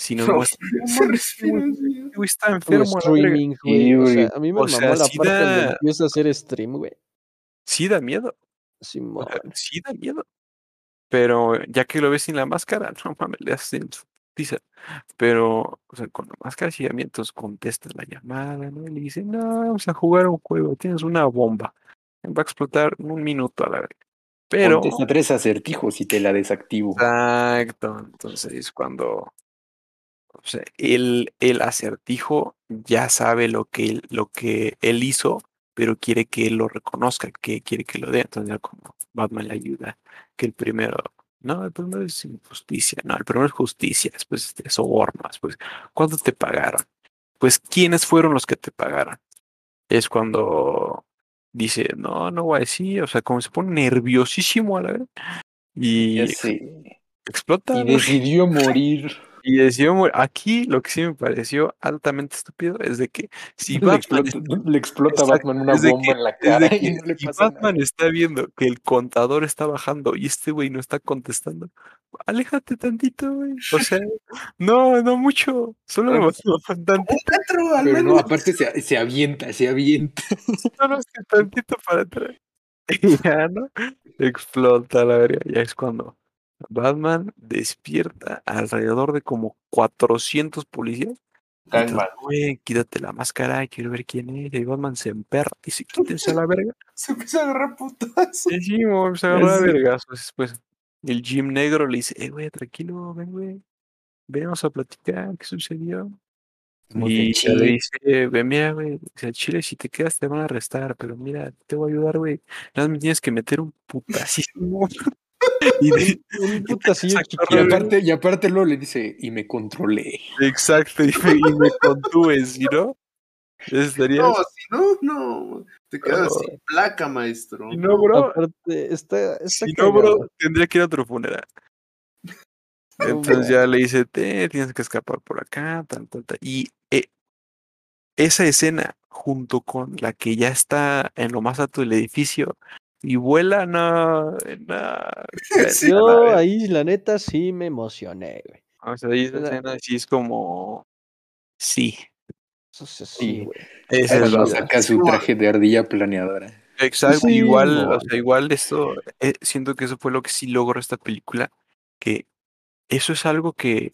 Si respira así. güey, está enfermo, streaming, Sí, güey. O sea, a mí me O sea, mamó la sí parte donde da- empieza a hacer stream, güey. Sí da miedo. O Simón. sea, sí da miedo. Pero ya que lo ves sin la máscara, no mames, le hacen su putiza. Pero, o sea, con la máscara sí da miedo, entonces contesta la llamada, ¿no? Y le dice, no, vamos a jugar un juego, tienes una bomba. Va a explotar en un minuto a la vez. Pero, Contesta tres acertijos y te la desactivo. exacto, entonces es cuando, o sea, el, el acertijo ya sabe lo que, él- lo que él hizo, pero quiere que él lo reconozca, que quiere que lo dé. Entonces como Batman le ayuda, que el primero, no, el primero es injusticia, no, el primero es justicia, después este, soborno, después, ¿cuánto te pagaron? Pues, ¿quiénes fueron los que te pagaron? Es cuando dice, no, no voy a decir, o sea, como se pone nerviosísimo a la vez y sé. explota. Y decidió morir. Y decidió morir. Aquí lo que sí me pareció altamente estúpido es de que si Le Batman, explota, le explota a Batman una bomba que- en la cara que y no le si pasa Batman nada. está viendo que el contador está bajando y este güey no está contestando, aléjate tantito, güey. O sea, no, no mucho, solo Ah, tantito, metro, al Pero no, menos. aparte se, se avienta, se avienta. solo es que tantito para atrás. Y ya, ¿no? Explota la verga. Ya es cuando Batman despierta alrededor de como 400 policías. Entonces, güey, quítate la máscara, quiero ver quién es. Y Batman se emperra y dice, quítense a la verga. Se empieza a agarrar putazos. Sí, sí, se agarra a Sí. vergazos. Después, el Jim Negro le dice, eh, güey, tranquilo, ven, güey. Ven, vamos a platicar, ¿qué sucedió? Y le dice, ve, mira, güey, al Chile, si te quedas te van a arrestar, pero mira, te voy a ayudar, güey. Nada más me tienes que meter un putasísimo. y de- Un putacillo Exacto, Y chiquito. aparte, y aparte luego le dice, y me controlé. exacto, y me, y me contúes, ¿sí, no? Estaría No, si no, no. Te quedas sin placa, maestro. Si no, bro, Aparte, está, está si no, bro, tendría que ir a otro funeral. Entonces ya le dice, te tienes que escapar por acá, tal, tal, tal. Y eh, esa escena, junto con la que ya está en lo más alto del edificio y vuela, no. Sí, Yo a la vez. ahí, la neta, sí me emocioné, güey. O sea, ahí esa La- escena sí es como, sí, Eso sí, güey. esa Es la saca su traje de ardilla planeadora. Exacto, Sí, igual, o sea, igual esto, eh, siento que eso fue lo que sí logró esta película, que eso es algo que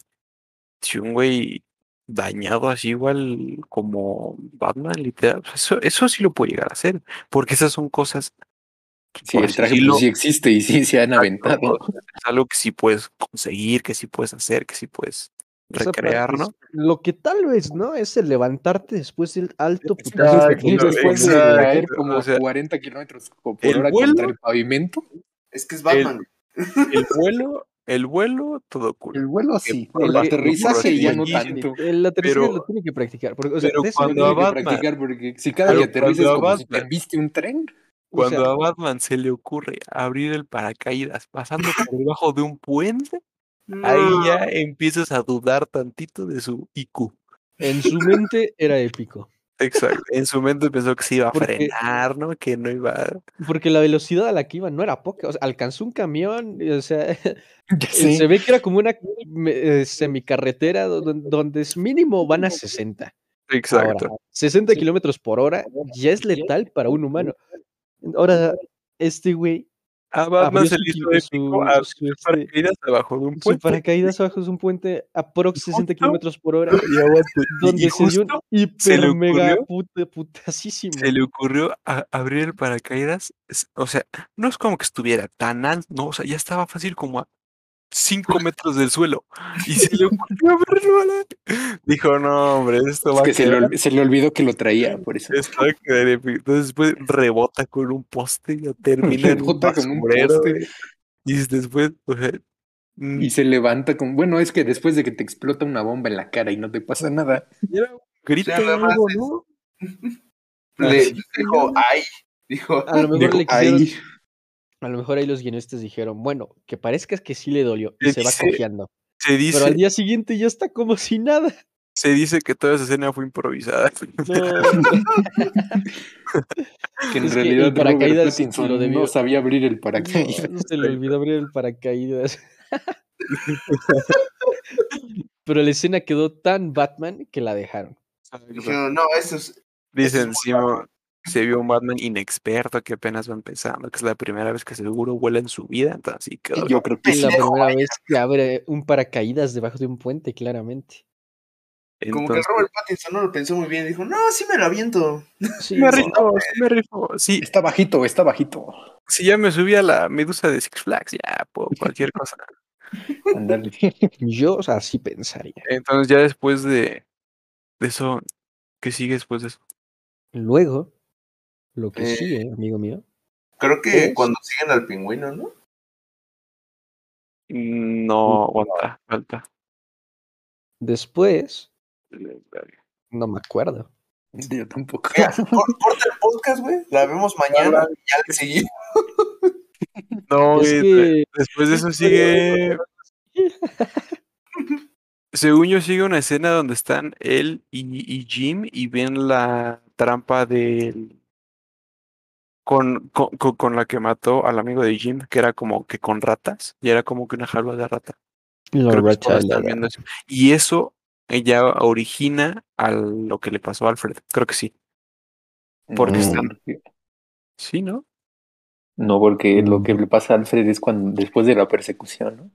si un güey dañado así igual como Batman, literal, pues eso, eso sí lo puede llegar a hacer, porque esas son cosas Sí, el traje decirlo, pues, sí existe y sí se han aventado. es algo que sí puedes conseguir, que sí puedes hacer, que sí puedes recrear, ¿no? Lo que tal vez, ¿no? Es el levantarte después del alto putazo después de caer como o sea, 40 kilómetros por hora vuelo- contra el pavimento. Es que es Batman. El vuelo, el vuelo, todo cool. El vuelo sí, el aterrizaje ya no tanto. El aterrizaje Pero- lo tiene que practicar. Porque, o sea, pero de ese- cuando Tiene a que Batman- practicar porque si cada que aterrices cuando a como si te viste un tren. O sea, Cuando a Batman se le ocurre abrir el paracaídas pasando por debajo de un puente, ahí ya empiezas a dudar tantito de su IQ. en su mente era épico. Exacto. En su mente pensó que se iba a Porque- frenar, ¿no? Que no iba a... Porque la velocidad a la que iba no era poca. O sea, alcanzó un camión. O sea, sé. se ve que era como una eh, semicarretera donde, donde es mínimo van a 60. Exacto. Ahora, 60 kilómetros por hora ya es letal para un humano. Ahora, este güey A Batman se su le hizo épico su- abrir su, este, paracaídas debajo de un su puente. paracaídas abajo es un puente a prox 60 Justo. kilómetros por hora, donde se dio un hiper mega puta, putasísimo. se le ocurrió a- abrir el paracaídas. O sea, no es como que estuviera tan alto, no, o sea, ya estaba fácil como a cinco metros del suelo. Y se le ocurrió verlo. a la- Dijo, no, hombre, esto va que a se le, quedar- olvi- se le olvidó que lo traía, por eso. esto va a quedar épico". Entonces después rebota con un poste y termina en un Rebota con un poste. Y después, o sea, mm, Y se levanta con. Bueno, es que después de que te explota una bomba en la cara y no te pasa nada. era un grito sea, algo, ¿no? Le dijo, ay. Dijo, A lo mejor Dijo, le quisieron, "Ay". A lo mejor ahí los guionistas dijeron, bueno, que parezca que sí le dolió y se va cojeando. Se dice, Pero al día siguiente ya está como si nada. se dice que toda esa escena fue improvisada. Que en Es que realidad el paracaídas lo debió- no sabía abrir el paracaídas. No, se le olvidó abrir el paracaídas. Pero la escena quedó tan Batman que la dejaron. dijeron, no, eso es. Dice Eso es muy encima, se vio un Batman inexperto que apenas va empezando, que es la primera vez que seguro vuela en su vida, entonces quedó. Yo creo que Es la primera vez que abre un paracaídas debajo de un puente, claramente. Como que Robert Pattinson no lo pensó muy bien. Dijo, no, sí me lo aviento. Sí, me sí. rifó, sí me rifó. Sí, Está bajito, está bajito. si ya me subí a la medusa de Six Flags, ya puedo cualquier cosa. Yo así pensaría. Entonces ya después de, de eso, ¿qué sigue después de eso? Luego, lo que Eh, sigue, amigo mío, Creo que Es- cuando siguen al pingüino, ¿no? No, aguanta, falta. después, no me acuerdo. Yo tampoco. Mira, cor- corta el podcast, güey. La vemos mañana y ya le seguimos. No, Es güey, que- después de eso sigue. Según yo, sigue una escena donde están él y, y Jim y ven la trampa del. Con, con, con- la que mató al amigo de Jim, que era como que con ratas, y era como que una jaula de rata. Lo Creo que es cuando rachada. están viendo eso. Y eso ella origina a lo que le pasó a Alfred. Creo que sí. Porque Mm. están- Sí, ¿no? No, porque lo que le pasa a Alfred es cuando después de la persecución, ¿no?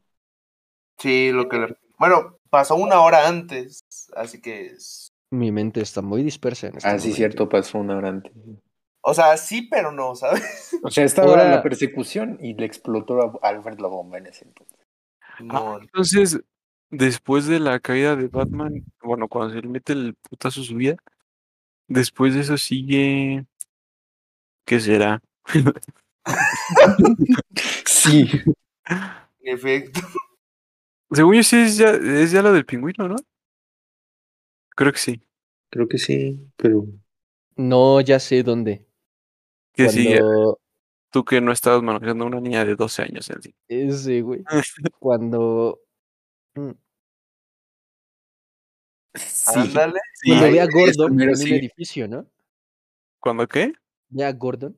Sí, lo que le... Bueno, pasó una hora antes, así que... es- Mi mente está muy dispersa en este Ah, sí, momento. cierto, pasó una hora antes. O sea, sí, pero no, ¿sabes? O sea, estaba Ahora- la persecución y le explotó a Alfred la bomba en ese entonces. No, Ah, entonces, después de la caída de Batman, bueno, cuando se le mete el putazo a su vida, después de eso sigue. ¿Qué será? Sí. en efecto. Según yo, sí es ya, es ya lo del pingüino, ¿no? Creo que sí. Creo que sí, pero. No, ya sé dónde. Que sigue. Cuando Tú que no estabas manejando a una niña de 12 años en sí. güey. Cuando. mm, Sí. Ándale. Sí. Cuando ve a es Gordon primero en un sí. edificio, ¿no? ¿Cuándo qué? Ve a Gordon.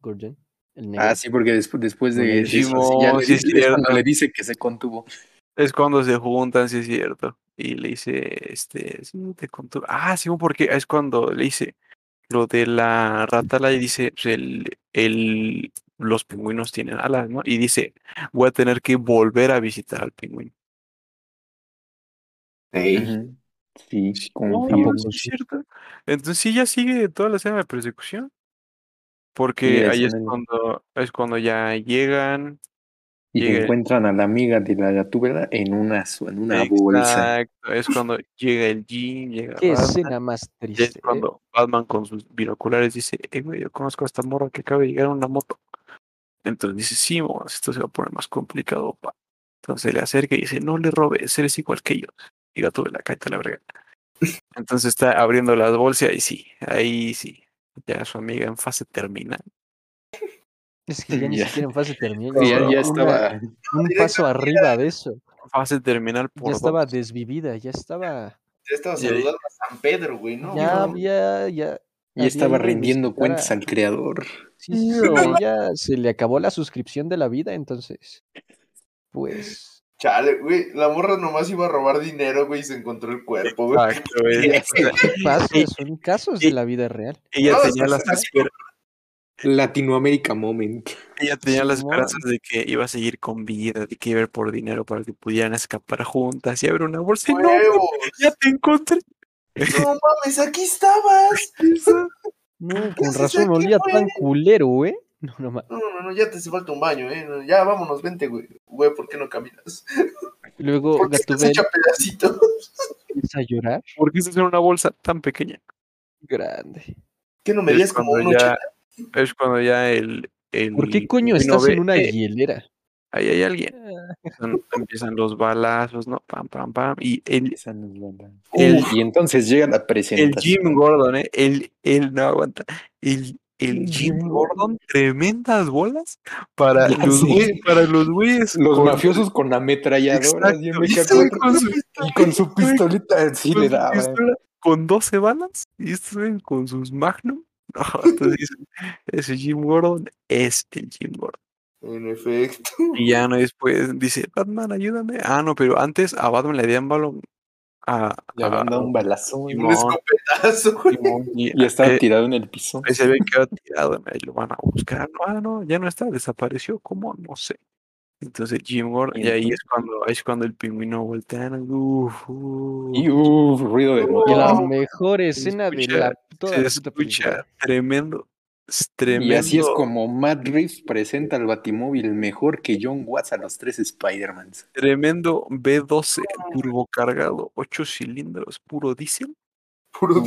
Gordon. El negro. Ah, sí, porque después, después de eso, sí, ya le sí es dice- es cuando le dice que se contuvo. Es cuando se juntan, sí es cierto. Y le dice, este, sí, te contó. Ah, sí, porque es cuando le dice lo de la rata, y dice, pues, el, el, los pingüinos tienen alas, ¿no? Y dice, voy a tener que volver a visitar al pingüino. Sí. Ujú. Sí, no, sí es cierto. Entonces sí ya sigue toda la escena de persecución. Porque Sí, ahí es cuando, es cuando ya llegan. Y Llega- encuentran a la amiga de la gatúbela en una, en una bolsa. Exacto, es cuando llega el Jim, llega Qué Batman. escena más triste. es ¿eh? cuando Batman con sus binoculares dice, eh, güey, yo conozco a esta morra que acaba de llegar en una moto. Entonces dice, sí, esto se va a poner más complicado, pa. Entonces le acerca y dice, no le robes, eres igual que ellos. Y gato de la cállate la verga. Entonces está abriendo las bolsas y sí, ahí sí. Ya su amiga en fase terminal. Es que ya ni Ya. siquiera en fase terminal. Ya, estaba ya una- un paso arriba de eso. Fase terminal por Ya estaba dos. desvivida, ya estaba. Ya estaba saludando a San Pedro, güey, ¿no? ya No. había. Ya, Y estaba rindiendo cuentas al creador. Sí, sí, sí, ya se le acabó la suscripción de la vida, entonces. Pues. Chale, güey, la morra nomás iba a robar dinero, güey, y se encontró el cuerpo, güey. Exacto, güey. Son casos de la vida real. ella No, tenía las es- esper- Latinoamérica Moment. ella tenía las esperanzas de que iba a seguir con vida, de que iba a ir por dinero para que pudieran escapar juntas y abrir una bolsa. Y no, ya te encontré. No mames, aquí estabas. No, ¿Qué con razón aquí, olía güey? tan culero, ¿eh? No, no, No, no, no, ya te hace falta un baño, ¿eh? No, Ya, vámonos, vente, güey. Güey, ¿por qué no caminas? Luego ¿Por qué Gatubel pedacitos? empieza a llorar. ¿Por qué estás en una bolsa tan pequeña? Grande. ¿Qué no medías Es como un ya- 80? Es cuando ya el. el ¿Por qué coño estás ve, en una "Eh, hielera? Ahí hay alguien. Empiezan, empiezan los balazos, ¿no? Pam, pam, pam. Y el, el, Y entonces llega la el presentación. Jim Gordon, ¿eh? El, el, no aguanta. El, el Jim Gordon, tremendas bolas para Ya los, sé. güey- para los güeyes. Los con- mafiosos con ametralladoras y, Exacto, y MK4, estos con su- y con su pistolita con le daba. Con 12 balas. Y estos güeyes con sus Magnum. No, entonces dicen, ese Jim Gordon es el Jim Gordon. En efecto. Y ya no después dice, Batman, ayúdame. Ah, no, pero antes a Batman le dieron balón a, Le habían a- dado un balazo. y Un escopetazo, y, Y estaba eh, tirado en el piso. ahí se ve que ha tirado, ahí lo van a buscar. No, ah, no, ya no está, desapareció, ¿cómo? No sé. Entonces Jim Gordon, Y y ahí es cuando, ahí es cuando el pingüino voltea. Uf, uf, Y uff, ruido de Y la motor. mejor escena de la, toda se la escucha película. tremendo. es Tremendo. Y así es como Matt Reeves presenta al Batimóvil mejor que John Watts a los tres Spider-Mans. Tremendo B12 turbocargado, 8 cilindros, puro diésel. Puro.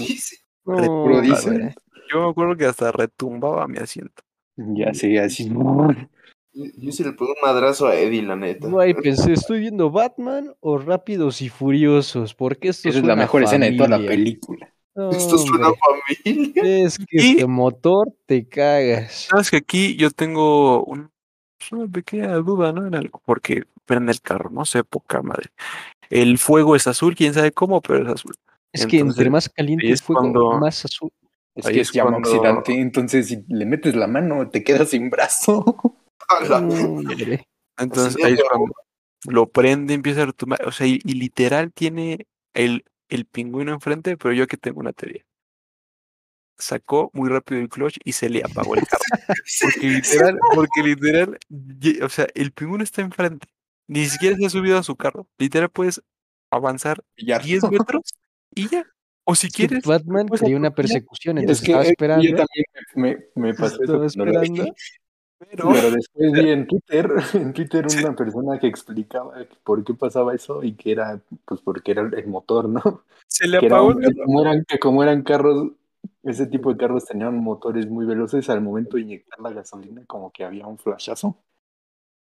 No, puro diésel. Yo me acuerdo que hasta retumbaba mi asiento. Ya sé, así. Yo, yo sí le pegué un madrazo a Eddie, la neta. Güey, pensé, ¿estoy viendo Batman o Rápidos y Furiosos? Porque esto Esa es la mejor escena de toda la película. No, Esto suena hombre, familia. Es que Y- este motor te cagas. Sabes que aquí yo tengo un- pues, una pequeña duda, ¿no? En algo, porque prende el carro, no sé, poca madre. El fuego es azul, quién sabe cómo, pero es azul. Es que entre más caliente el es fuego, cuando- más azul. Es Ahí que es es llama cuando- oxidante, entonces si le metes la mano te quedas sin brazo. A la- Hombre. Entonces ahí es cuando lo prende, empieza a retumbar. O sea, y, y literal tiene el, el pingüino enfrente, pero yo aquí tengo una teoría. Sacó muy rápido el clutch y se le apagó el carro. Porque literal, porque literal, o sea, el pingüino está enfrente. Ni siquiera se ha subido a su carro. Literal puedes avanzar ya. 10 metros y ya. O si quieres, Batman quería una persecución, Es entonces que estaba eh, esperando. yo también me, eso Estaba esperando. Pero Pero después vi en Twitter, en Twitter una persona que explicaba por qué pasaba eso y que era, pues porque era el motor, ¿no? se le apagó un- el como eran, como eran carros, ese tipo de carros tenían motores muy veloces, al momento de inyectar la gasolina como que había un flashazo.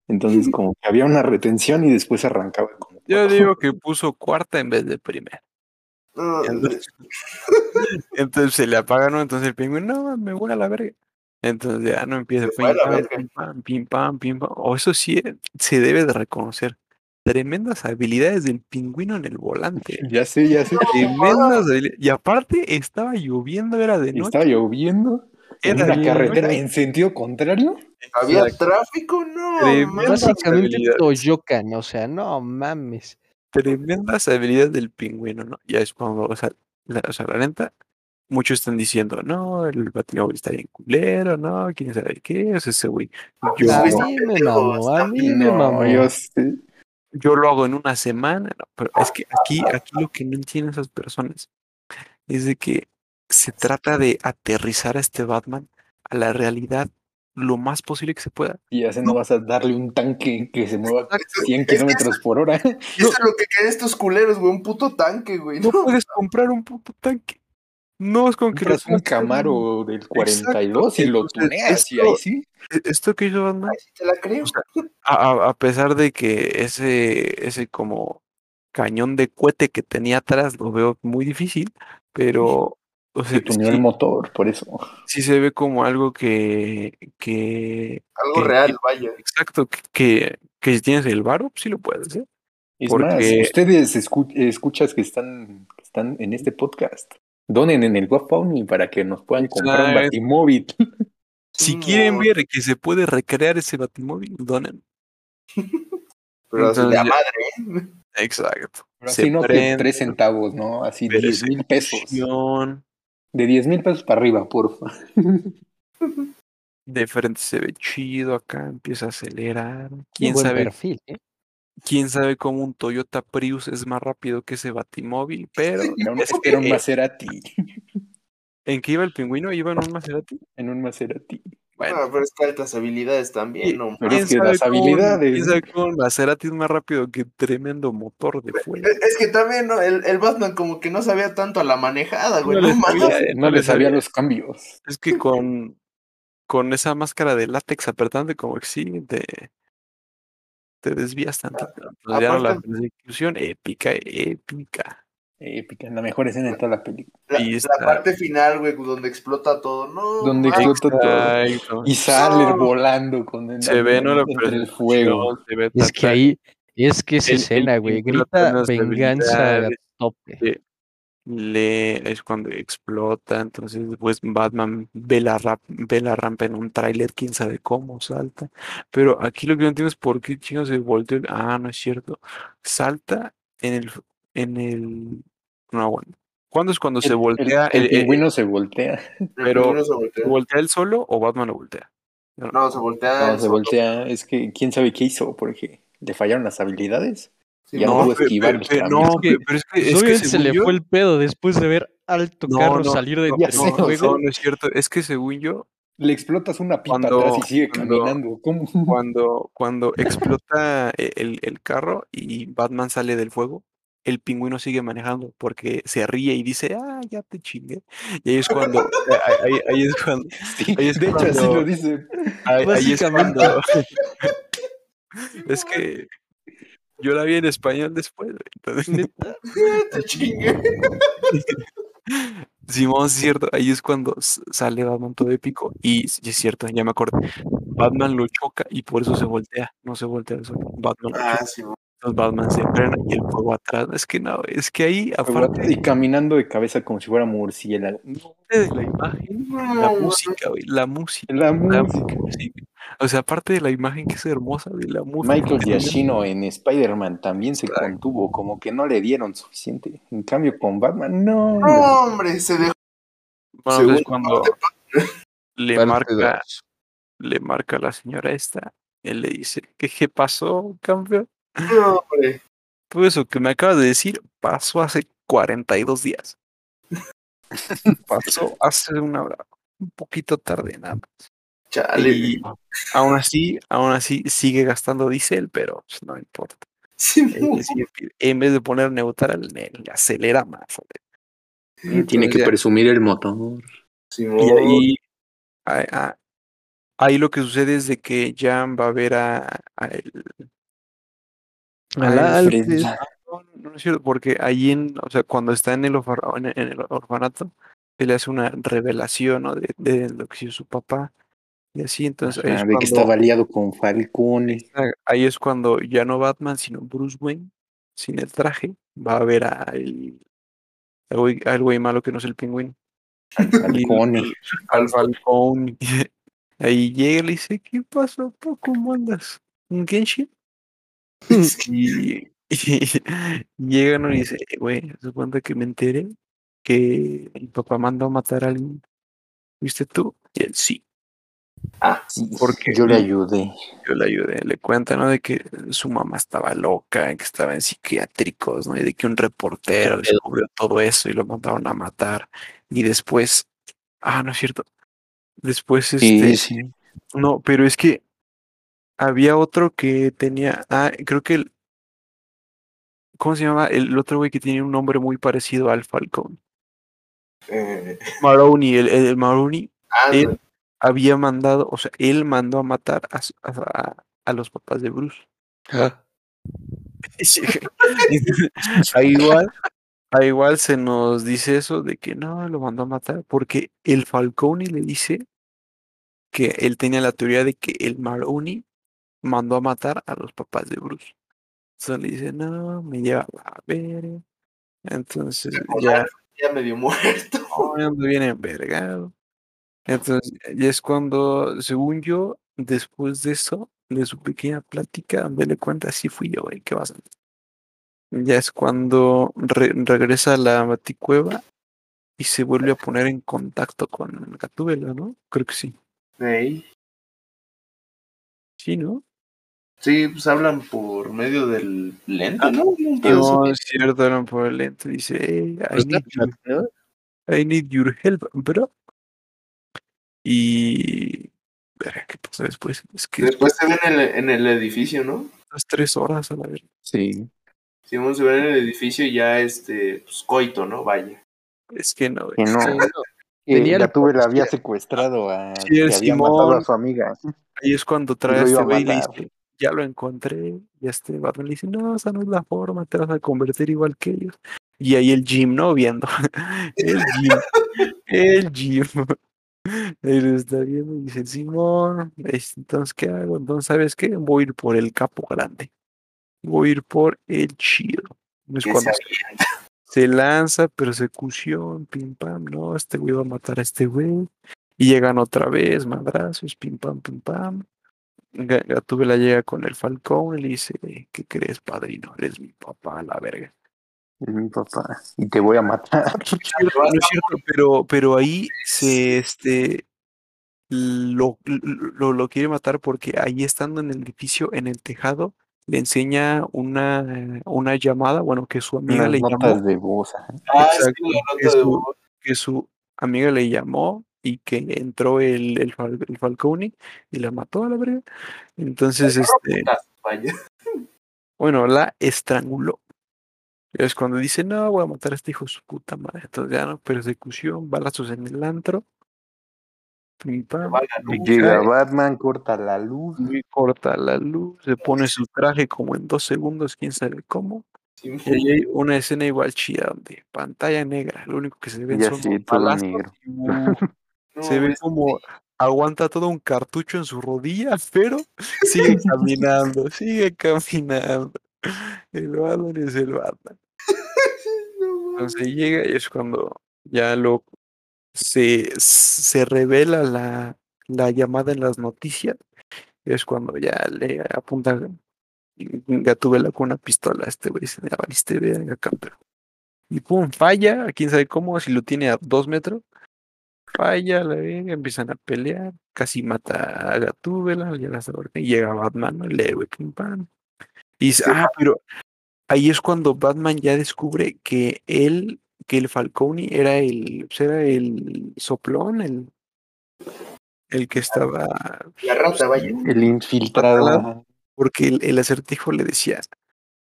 Entonces como que había una retención y después arrancaba como Yo digo que puso cuarta en vez de primera. No, Entonces, entonces se le apaga, ¿no? Entonces el pingüino, no, me voy a la verga. Entonces ya no empieza. Pim, pam, pim, pam, pim, pam, pim, pam. O eso sí eh, se debe de reconocer. Tremendas habilidades del pingüino en el volante. Ya sé, ya sé. Tremendas habilidades. Y aparte estaba lloviendo, era de noche. Estaba lloviendo en Era una carretera en sentido contrario. ¿Había Exacto. tráfico? No. Tremendo. mames. Básicamente. Toyocan, o sea, no mames. tremendas habilidades del pingüino, ¿no? Ya es cuando, o sea, la, o sea, la neta, muchos están diciendo, no, el batimóvil está bien culero, no, quién sabe qué, es ese güey. Yo, A mí me mamó, a mí me mamó. yo sé. yo lo hago en una semana, no, pero es que aquí, aquí lo que no entienden esas personas es de que se trata de aterrizar a este Batman a la realidad lo más posible que se pueda. Y ya no vas a darle un tanque que se mueva Exacto. 100 Es que kilómetros por hora. Eso es lo que quieren estos culeros, güey. Un puto tanque, güey. No ¿no? puedes comprar un puto tanque. No es con que Compras un. Camaro del 42 y lo tuneas y esto- ahí sí. Esto que hizo Batman Ay, sí te la creo. O sea, a, a- a pesar de que ese, ese como cañón de cohete que tenía atrás lo veo muy difícil, pero o sea, Se tuneó el sí, motor, por eso. sí se ve como algo que, que Algo que- real, vaya. exacto, que, que, que si tienes el varo, sí lo puedes hacer. Es Porque- más, ustedes escu- escuchas que están, que están en este podcast. Donen en el GoFundMe para que nos puedan comprar un batimóvil. Si Mm, quieren ver que se puede recrear ese batimóvil, donen. Pero así de Entonces, a madre, ¿eh? Exacto. Pero Se así no que prende, tres centavos, ¿no? Así 10 mil pesos. De 10 mil pesos para arriba, porfa. De frente se ve chido, acá empieza a acelerar. ¿Quién buen sabe perfil, ¿eh? Quién sabe cómo un Toyota Prius es más rápido que ese Batimóvil, pero Era un, es que era un que- Maserati. ¿en qué iba el pingüino? ¿Iba en un Maserati? En un Maserati. Bueno, Ah, pero es que altas habilidades también, no Pero ¿quién es que las cómo- habilidades, ¿Quién sabe cómo Maserati es más rápido que tremendo motor de fuego? Es es que también ¿no? el, el Batman como que no sabía tanto a la manejada, güey. No No, le sabía, eh, no le sabía los cambios. Es que con, con esa máscara de látex apretante como que sí, te, te desvías tantito. Entonces ya no, la persecución épica, épica. Épica, la mejor escena de toda la película. La, Y la parte final, güey, donde explota todo. No, Donde explota todo. Exacto. Y sale No. volando con Se ve, ¿no? La entre el fuego. persecución, se ve Es que ahí, es que esa El- el escena, güey, grita venganza a tope. Le es cuando explota, entonces después Batman ve la, rap- ve la rampa en un tráiler, quién sabe cómo salta, pero aquí lo que no entiendo es por qué chingos se volteó, ah, no es cierto, salta en el, en el, no, bueno, ¿cuándo es cuando se voltea? El, el- el- pingüino se voltea. El pero- se ¿se voltea. voltea él solo o Batman lo voltea? No, se voltea. No, se solo. voltea. Es que quién sabe qué hizo, porque le fallaron las habilidades. Sí, Ya no, no pudo esquivar pe- pe- no, Es que- pe- pero es que, es que obviamente se le yo- fue el pedo después de ver alto No, carro no, salir de del sé, no, juego. no, no es cierto, es que según yo, Le explotas una pipa Cuando- atrás y sigue cuando- caminando. ¿Cómo? cuando, cuando explota e- el, el carro y Batman sale del fuego, el pingüino sigue manejando porque se ríe y dice, ah, ya te chingué. Y ahí es cuando, ahí, es cuando, Sí, ahí es de hecho, así lo dice. ahí, ahí es Básicamente. cuando, es que yo la vi en español después, güey, entonces, te chingue. Simón, es cierto, ahí es cuando sale Batman todo épico y es cierto, ya me acordé, Batman lo choca y por eso se voltea, no se voltea el Batman. Ah, sí, Entonces Batman se frena y el fuego atrás. Es que no, es que ahí, aparte Y caminando de cabeza como si fuera murciélago. de la imagen, la música, güey, la música. La la música. música. O sea, aparte de la imagen que es hermosa de la música. Michael Giacchino en Spider-Man también se contuvo, como que no le dieron suficiente. En cambio, con Batman, no. No, hombre, se dejó. Bueno, Según cuando le Parte marca, dos. le marca a la señora esta, él le dice, ¿qué, qué pasó, campeón? No, hombre. Todo eso que me acabas de decir pasó hace 42 días. pasó hace una hora, un poquito tarde nada más. Chale. Y aún así, aún así sigue gastando diésel, pero pues, no importa. Sí, no. En vez de poner neutral, le, le acelera más. Tiene que ya- presumir el motor. Y ahí, ahí, ah, ahí lo que sucede es de que Jan va a ver a, a el, Al a Alfred. Alfred. No, no es cierto, porque ahí en, o sea, cuando está en el, orfa- en, en el orfanato, se le hace una revelación, ¿no? De, de lo que hizo su papá. Y así, entonces ahí, Ah, es de que cuando, estaba aliado con Falcone. ah, ahí es cuando ya no Batman, sino Bruce Wayne, sin el traje, va a ver al güey, al güey malo que no es el pingüino. Falcone. Al Falcón. Ahí llega y le dice, ¿qué pasó? ¿Cómo andas? ¿Un Genshin? Y, y llegan y dice, "Eh, güey, ¿se cuenta que me enteré que mi papá mandó a matar a alguien? ¿Viste tú? Y él sí, Sí, Porque- yo le ayudé. yo le ayudé. Le cuenta, ¿no? De que su mamá estaba loca, que estaba en psiquiátricos, ¿no? Y de que un reportero descubrió todo eso y lo mandaron a matar. Y después, ah, no es cierto. Después, Sí, este, sí. no, pero es que había otro que tenía, ah, creo que el, ¿cómo se llama? El otro güey que tenía un nombre muy parecido al Falcón. Eh, Maroni, el, el Maroni ah, Él- había mandado, o sea, él mandó a matar a, su- a, a los papás de Bruce. a igual, a igual se nos dice eso de que no, lo mandó a matar, porque el Falcone le dice que él tenía la teoría de que el Maroni mandó a matar a los papás de Bruce. Entonces le dice, no, me lleva a ver. Entonces ya, ya medio muerto. ya envergado. Entonces ya es cuando, según yo, después de eso, de su pequeña plática, donde le cuenta, así fui yo, güey, ¿qué vas a hacer? Ya es cuando re- regresa a la baticueva y se vuelve a poner en contacto con Gatúbela, ¿no? Creo que sí. Sí, ¿no? Sí, pues hablan por medio del lente, ¿no? Un pedo No, así. es cierto, no por el lente. Dice, hey, I, Pues need your, ¿no? I need your help, bro. Y verga, ¿qué pasa después? Es que Después se ven en el, en el edificio, ¿no? las tres horas a la verga. Sí. Simón se ven en el edificio y ya este, pues coito, ¿no? Vaya. Es que no, Que no. No. Tenía el Gatúbela había secuestrado a. Sí, que el había matado Simón. a su amiga. Ahí es cuando trae a este a güey y le matar. dice, ya lo encontré. Y este Batman le dice, no, esa no es la forma, te vas a convertir igual que ellos. Y ahí el Jim, ¿no? Viendo. el Jim. el Jim. Lo está viendo y dice, Simón, es- entonces, ¿qué hago? Entonces, ¿sabes qué? Voy a ir por el capo grande. Voy a ir por el chido. Es cuando se, se lanza, persecución, pim pam, no, este güey va a matar a este güey. Y llegan otra vez, madrazos, pim pam, pim pam. Ga- Gatúbela llega con el Falcón y le dice, ¿qué crees, padrino? Eres mi papá, la verga. Es mi papá. Y te voy a matar. No es cierto, no es cierto, pero, pero ahí se, este, lo, lo, lo quiere matar porque ahí estando en el edificio, en el tejado, le enseña una, una llamada, bueno, que su amiga le notas llamó, de voz. Ah, sí, que su- voz. que su amiga le llamó y que entró el, el, Fal- el Falcone y la mató a la verga. Entonces, este, bueno, la estranguló. Y es cuando dice, no, voy a matar a este hijo de su puta madre. Entonces ya no, persecución, balazos en el antro. Pim, pam, Valga, y ¿no? Llega Batman, corta la luz. muy corta la luz, se pone su traje como en dos segundos, quién sabe cómo. Simón. Y hay una escena igual chida donde pantalla negra, lo único que se Ya son sí, balazos y, uh, No, se ve como aguanta todo un cartucho en su rodilla, pero sigue caminando, sigue caminando. El Batman es el Batman. Entonces llega y es cuando ya lo se, se revela la, la llamada en las noticias. Es cuando ya le apunta Gatúbela con una pistola a este güey. Ya valiste verga, campeón. Y pum, falla, quién sabe cómo, si lo tiene a dos metros. Falla, la verga, empiezan a pelear. Casi mata a Gatúbela, ya y llega Batman, ¿no? el héroe, pim pam. Y dice, ah, pero ahí es cuando Batman ya descubre que él, que el Falcone era el, pues, era el soplón, el, el que estaba, La rata, vaya. El infiltrado. Porque el, el acertijo le decía,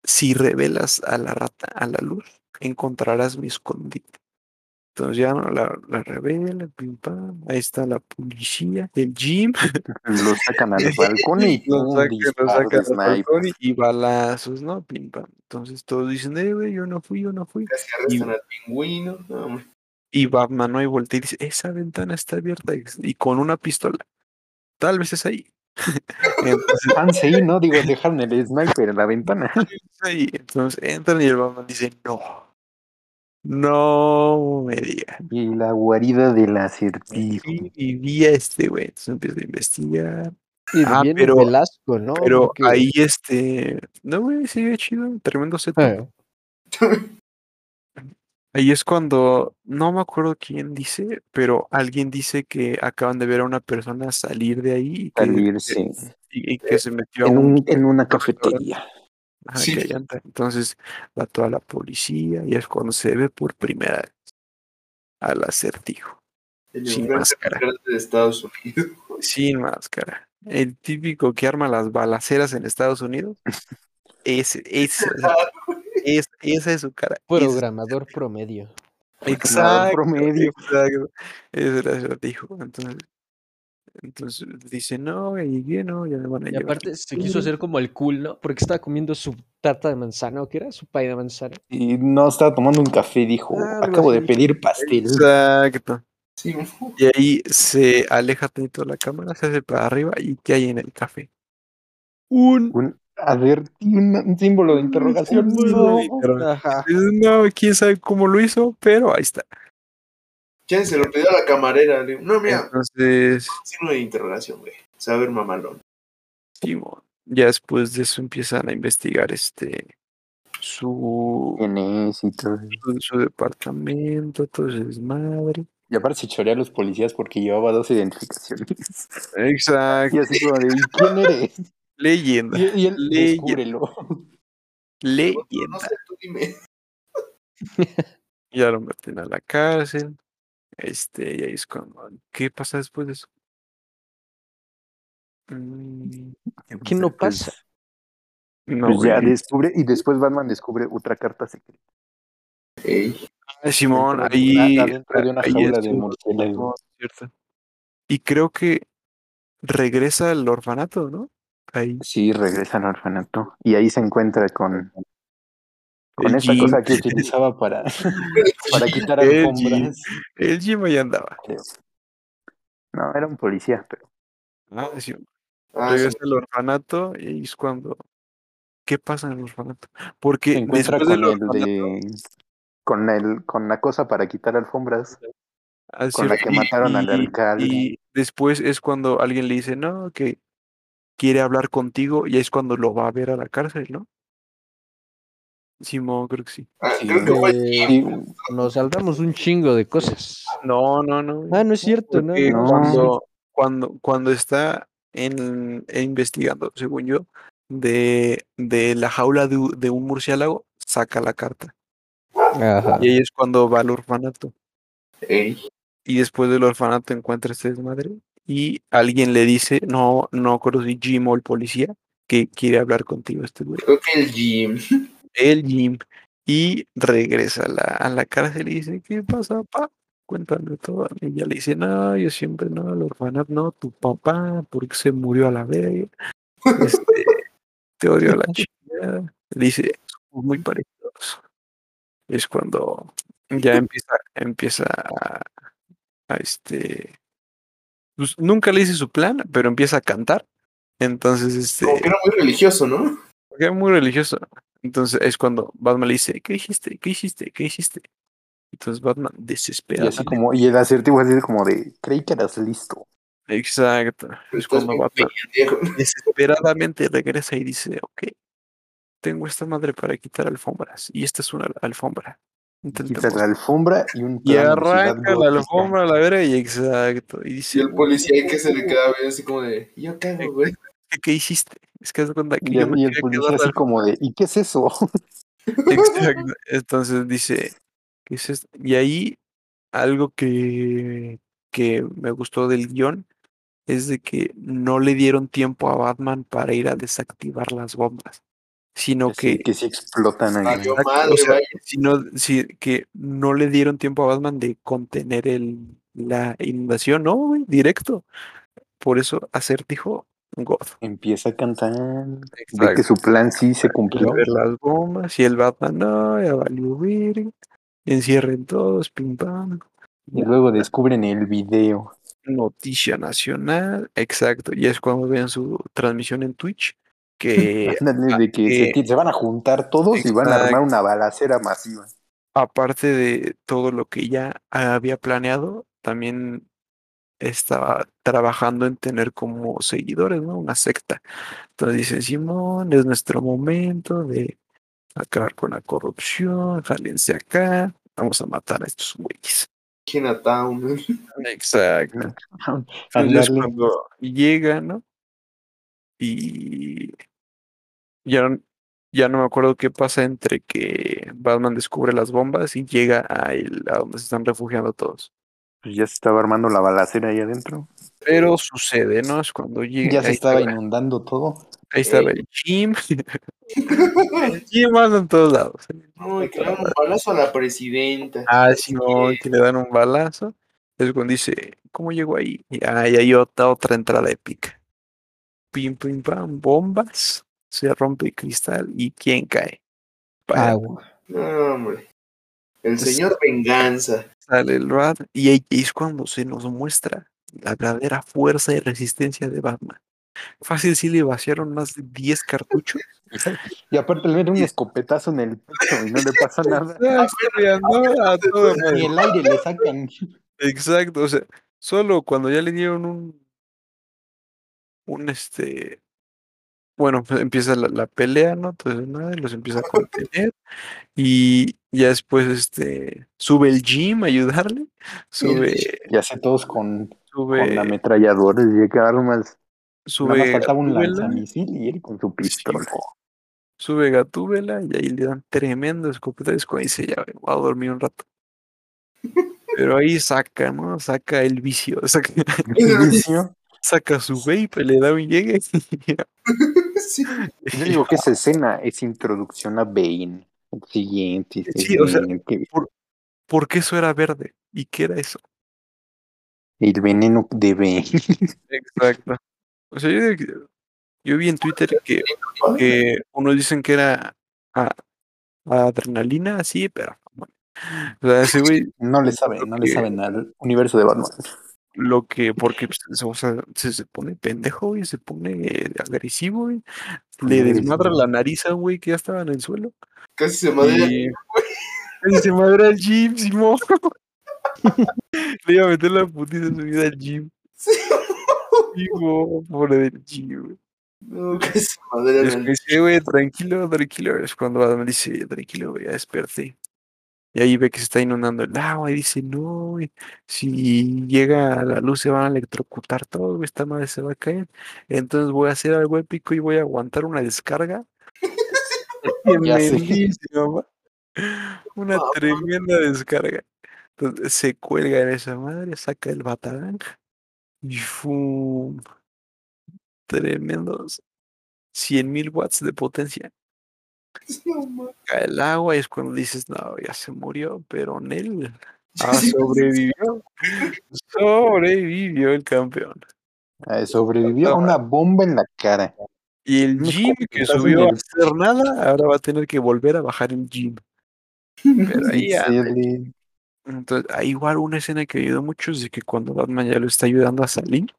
si revelas a la rata a la luz, encontrarás mi escondite. Entonces ya no la, la revela, pim pam, ahí está la policía, el Jim, Lo sacan al balcón y lo sacan, lo al balcón y, y balazos, ¿no? Pim pam. Entonces todos dicen, eh, güey, yo no fui, yo no fui. Casi arrestan al pingüino. No. Y Batman no hay voltea y dice, esa ventana está abierta y con una pistola. Tal vez es ahí. Entonces, Chance ahí, ¿no? Digo, dejaron el sniper en la ventana. Entonces entran y el Batman dice, no. No me diga. Y la guarida del acertijo. Y vivía este güey. Entonces empieza a investigar. Y Ah, pero- Velasco, ¿no? Pero Porque- ahí este. No, güey, sigue chido. Tremendo setup. Eh, Ahí es cuando, no me acuerdo quién dice, pero alguien dice que acaban de ver a una persona salir de ahí y que, Salir, sí. y, y que se metió a En, un, un, en una cafetería. Ajá, Sí. que allá anda. Entonces va toda la policía y es cuando se ve por primera vez al acertijo, El Sin máscara. de Estados Unidos. sin máscara. El típico que arma las balaceras en Estados Unidos. Ese, ese, es, esa es su cara. Programador promedio. Exacto, promedio. exacto. Ese era el acertijo. Entonces, entonces dice, no, y bien, no, ya me van a Y llevar. aparte se quiso hacer como el cool, ¿no? Porque estaba comiendo su tarta de manzana, ¿o qué era? Su pay de manzana. Y no estaba tomando un café, dijo, Algo acabo de pedir pastel. Exacto. Sí, Y ahí se aleja tantito de la cámara, se hace para arriba y ¿qué hay en el café? Un Un, a ver, un, un símbolo de interrogación. símbolo de No. interrogación. Ajá. No, quién sabe cómo lo hizo, pero ahí está. ¿Quién se lo pidió a la camarera? Le digo, no, mira, Entonces, signo de interrogación, güey. Saber mamalón. Simón, ya después de eso empiezan a investigar este su, ¿Quién es? Y todo. su, su departamento, todo ese desmadre. Y aparte se chorea a los policías porque llevaba dos identificaciones. Exacto. Y así como de, ¿y quién eres? Leyenda. Y, y él, Leyenda. descúbrelo. No Leyenda. sé, tú dime. Ya lo meten a la cárcel. Este, y ahí es cuando. ¿Qué pasa después de eso? Mm, ¿Qué no pasa? No, Pues ya descubre, y después Batman descubre otra carta secreta. Ey, Ay, Simón, dentro de ahí. una- adentro de una ahí jaula de murciélago. Y creo que regresa al orfanato, ¿no? Ahí. Sí, regresa al orfanato. Y ahí se encuentra con, con El esa cosa que utilizaba para, para quitar El alfombras. El Jim ahí andaba. No, era un policía, pero Ah, sí, ah, sí. regresa al orfanato y ahí es cuando. ¿Qué pasa en el orfanato? Porque se encuentra después con del el orfanato. de con el con la cosa para quitar alfombras. ah, con la que mataron al alcalde. Y después es cuando alguien le dice, no, que quiere hablar contigo y ahí es cuando lo va a ver a la cárcel, ¿no? Simón, creo que sí. Ah, Sí, creo que fue. Sí, Nos saltamos un chingo de cosas. No, no, no. Ah, no es cierto, no, no. cuando, cuando, cuando está en, investigando, según yo, de, de la jaula de, de un murciélago, saca la carta. Ajá. Y ahí es cuando va al orfanato. Ey, Y después del orfanato encuentra este desmadre. Y alguien le dice, no, no si Jim o el policía, que quiere hablar contigo este güey. creo que el Jim. El Jim. Y regresa a la, a la cárcel y dice, ¿qué pasa, pa? Cuéntame todo. Y ella le dice, no, yo siempre no, al orfanato no, tu papá, porque se murió a la verga. Este, te odio a la. Le dice, somos muy parecidos. Es cuando ya empieza, empieza a, a este. pues, nunca le dice su plan, pero empieza a cantar. Entonces, este. Como que era muy religioso, ¿no? Porque es muy religioso. Entonces es cuando Batman le dice, ¿qué hiciste? ¿Qué hiciste? ¿Qué hiciste? Entonces Batman y desesperado. así como, y el acertijo así como de creí que eras listo. Exacto. Es cuando Batman desesperadamente regresa y dice, ok, tengo esta madre para quitar alfombras. Y esta es una alfombra. Quitas Intentemos. la alfombra y un Y arranca la alfombra a la vera y exacto. Y Y dice, el policía ahí que se le quedaba bien así como de, ¿yo hago, güey? ¿Qué, qué hiciste? Es que cuenta que Y yo el, me y el quería policía así como de ¿y qué es eso? Exacto. Entonces dice, ¿qué es esto? Y ahí algo que, que me gustó del guion es de que no le dieron tiempo a Batman para ir a desactivar las bombas, sino Que sí, que, que sí explotan ahí. Madre, o sea, sino, sí, que no le dieron tiempo a Batman de contener el, la inundación, no, güey, directo. Por eso Acertijo, God. Empieza a cantar. Ve Exacto. que su plan sí se cumplió. ver las bombas y el Batman, no, ya valió verga. Encierren todos, pim pam. Y luego descubren el video. Noticia nacional, exacto. Y es cuando ven su transmisión en Twitch que Ándale, de que se, van a juntar todos y van a armar una balacera masiva. aparte de todo lo que ya había planeado, también estaba trabajando en tener como seguidores, ¿no? Una secta. Entonces dicen, Simón, es nuestro momento de acabar con la corrupción, jálense acá, vamos a matar a estos güeyes. Chinatown. Exacto. Entonces cuando llega, ¿no? Y ya, no- ya no me acuerdo qué pasa entre que Batman descubre las bombas y llega a, el- a donde se están refugiando todos. Pues ya se estaba armando la balacera ahí adentro. Pero sucede, ¿no? Es cuando llega. Ya se estaba inundando todo. ahí estaba el Jim. el Jim anda en todos lados. No, y que le dan un balazo a la presidenta. Ah, Simón, que le dan un balazo. Es cuando dice, ¿cómo llegó ahí? Y ahí hay otra, otra entrada épica. Pim, pim, pam, bombas. Se rompe el cristal y ¿quién cae? Para Agua. No, hombre. El señor Venganza. sale el Rat y ahí es cuando se nos muestra la verdadera fuerza y resistencia de Batman. Fácil sí le vaciaron más de 10 cartuchos. Y aparte le meten un escopetazo en el pecho y no le pasa nada. Ni el aire le sacan. Exacto, o sea, solo cuando ya le dieron un, un este, bueno, pues empieza la, la pelea, ¿no? Entonces nada, los empieza a contener y ya después este, sube el Jim a ayudarle, sube, Y hace todos con, con sube, ametralladores y armas. Nada más sube faltaba un lanzamisil y él con su pistola. sube Gatúbela y ahí le dan tremendo escopeta, es cuando dice, ya voy a dormir un rato. Pero ahí saca, ¿no? Saca el vicio, saca El vicio. Saca su vape, le da un llegue. Sí. Yo digo que esa escena es introducción a Bane. El siguiente. Sí, o sea, siguiente. Porque eso era verde. ¿Y qué era eso? el veneno de Bane. Exacto. O sea, yo, yo vi en Twitter que, que unos dicen que era a- adrenalina, sí, pero bueno. O sea, ese güey, No le saben, no le saben al universo de Batman. Lo que, porque pues, se- o sea, se, se pone pendejo, y se pone agresivo, güey. Le desmadra la nariz güey que ya estaba en el suelo. Casi se madre. Y casi se madra al gym, Simón. Le iba a meter la putiza de su vida al gym. Simón, pobre del gym, güey. No, casi se madre. Después dice, güey, tranquilo, tranquilo. Es cuando Batman dice, tranquilo, güey, ya desperté. Y ahí ve que se está inundando el agua y dice, no, si llega la luz se van a electrocutar todo, güey, esta madre se va a caer. Entonces voy a hacer algo épico y voy a aguantar una descarga. Una tremenda descarga. Entonces se cuelga en esa madre, saca el batarang y ¡fum! Tremendos 100.000 watts de potencia. Cae el agua y es cuando dices, no, ya se murió, pero Nel ah, sobrevivió. Sobrevivió el campeón. Ah, Sobrevivió a una bomba en la cara. Y el gym que subió a hacer nada, ahora va a tener que volver a bajar el gym. Pero ahí le- Entonces, hay igual una escena que ayudó mucho es de que cuando Batman ya lo está ayudando a salir,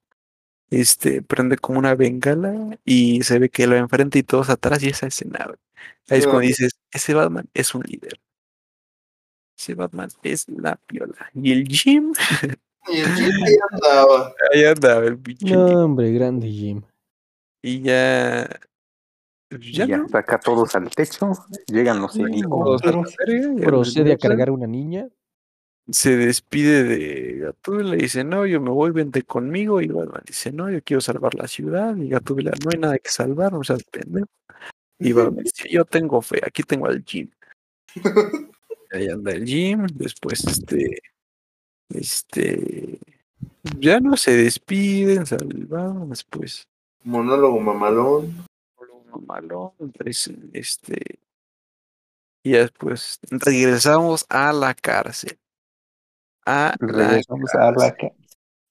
este, prende como una bengala y se ve que lo enfrenta y todos atrás y esa escena, güey. Ahí es cuando dices, ese Batman es un líder. Ese Batman es la piola. Y el Jim, Y el Jim ahí andaba. ahí andaba el pinche No, Jim. hombre, grande Jim. Y ya... pues Ya, Ya, no. saca todos al techo. Llegan los ya Procede a cargar una niña. Se despide de Gatúbela y dice, no, yo me voy, vente conmigo. Y Batman dice, no, yo quiero salvar la ciudad. Y Gatúbela, no hay nada que salvar, no seas pendejo. Y Batman dice, yo tengo fe, aquí tengo al Jim. Ahí anda el Jim, después este, este, ya no se despiden, salvaron, después Monólogo mamalón. malón, este, y después regresamos a la cárcel. A la Regresamos a la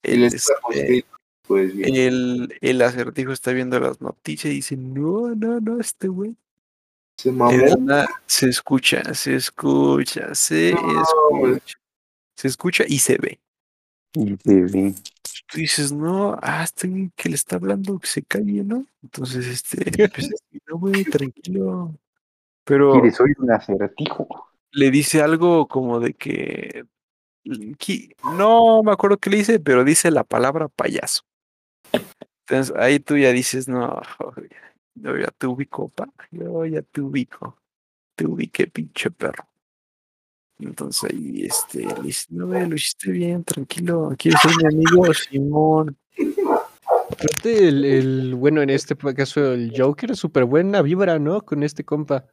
el, este, Pues el, el acertijo está viendo las noticias y dice, no, no, no, este güey. Se mamó. Se escucha, se escucha, se No, escucha. Se escucha y se ve. Y se ve. Tú dices, no, ah, este que le está hablando, que se calle, ¿no? Entonces, este, pues, no, güey, tranquilo. Pero ¿Quieres oír un acertijo? le dice algo como de que, no me acuerdo qué le dice, pero dice la palabra payaso. Entonces ahí tú ya dices, no, yo ya te ubico, pa, yo ya te ubico, te ubiqué, pinche perro. Entonces ahí este, le dice, no, güey, lo hiciste bien, tranquilo, ¿quieres ser mi amigo, Simón? Aparte, el, el- bueno, en este caso, el Joker, súper buena vibra, ¿no? Con este compa.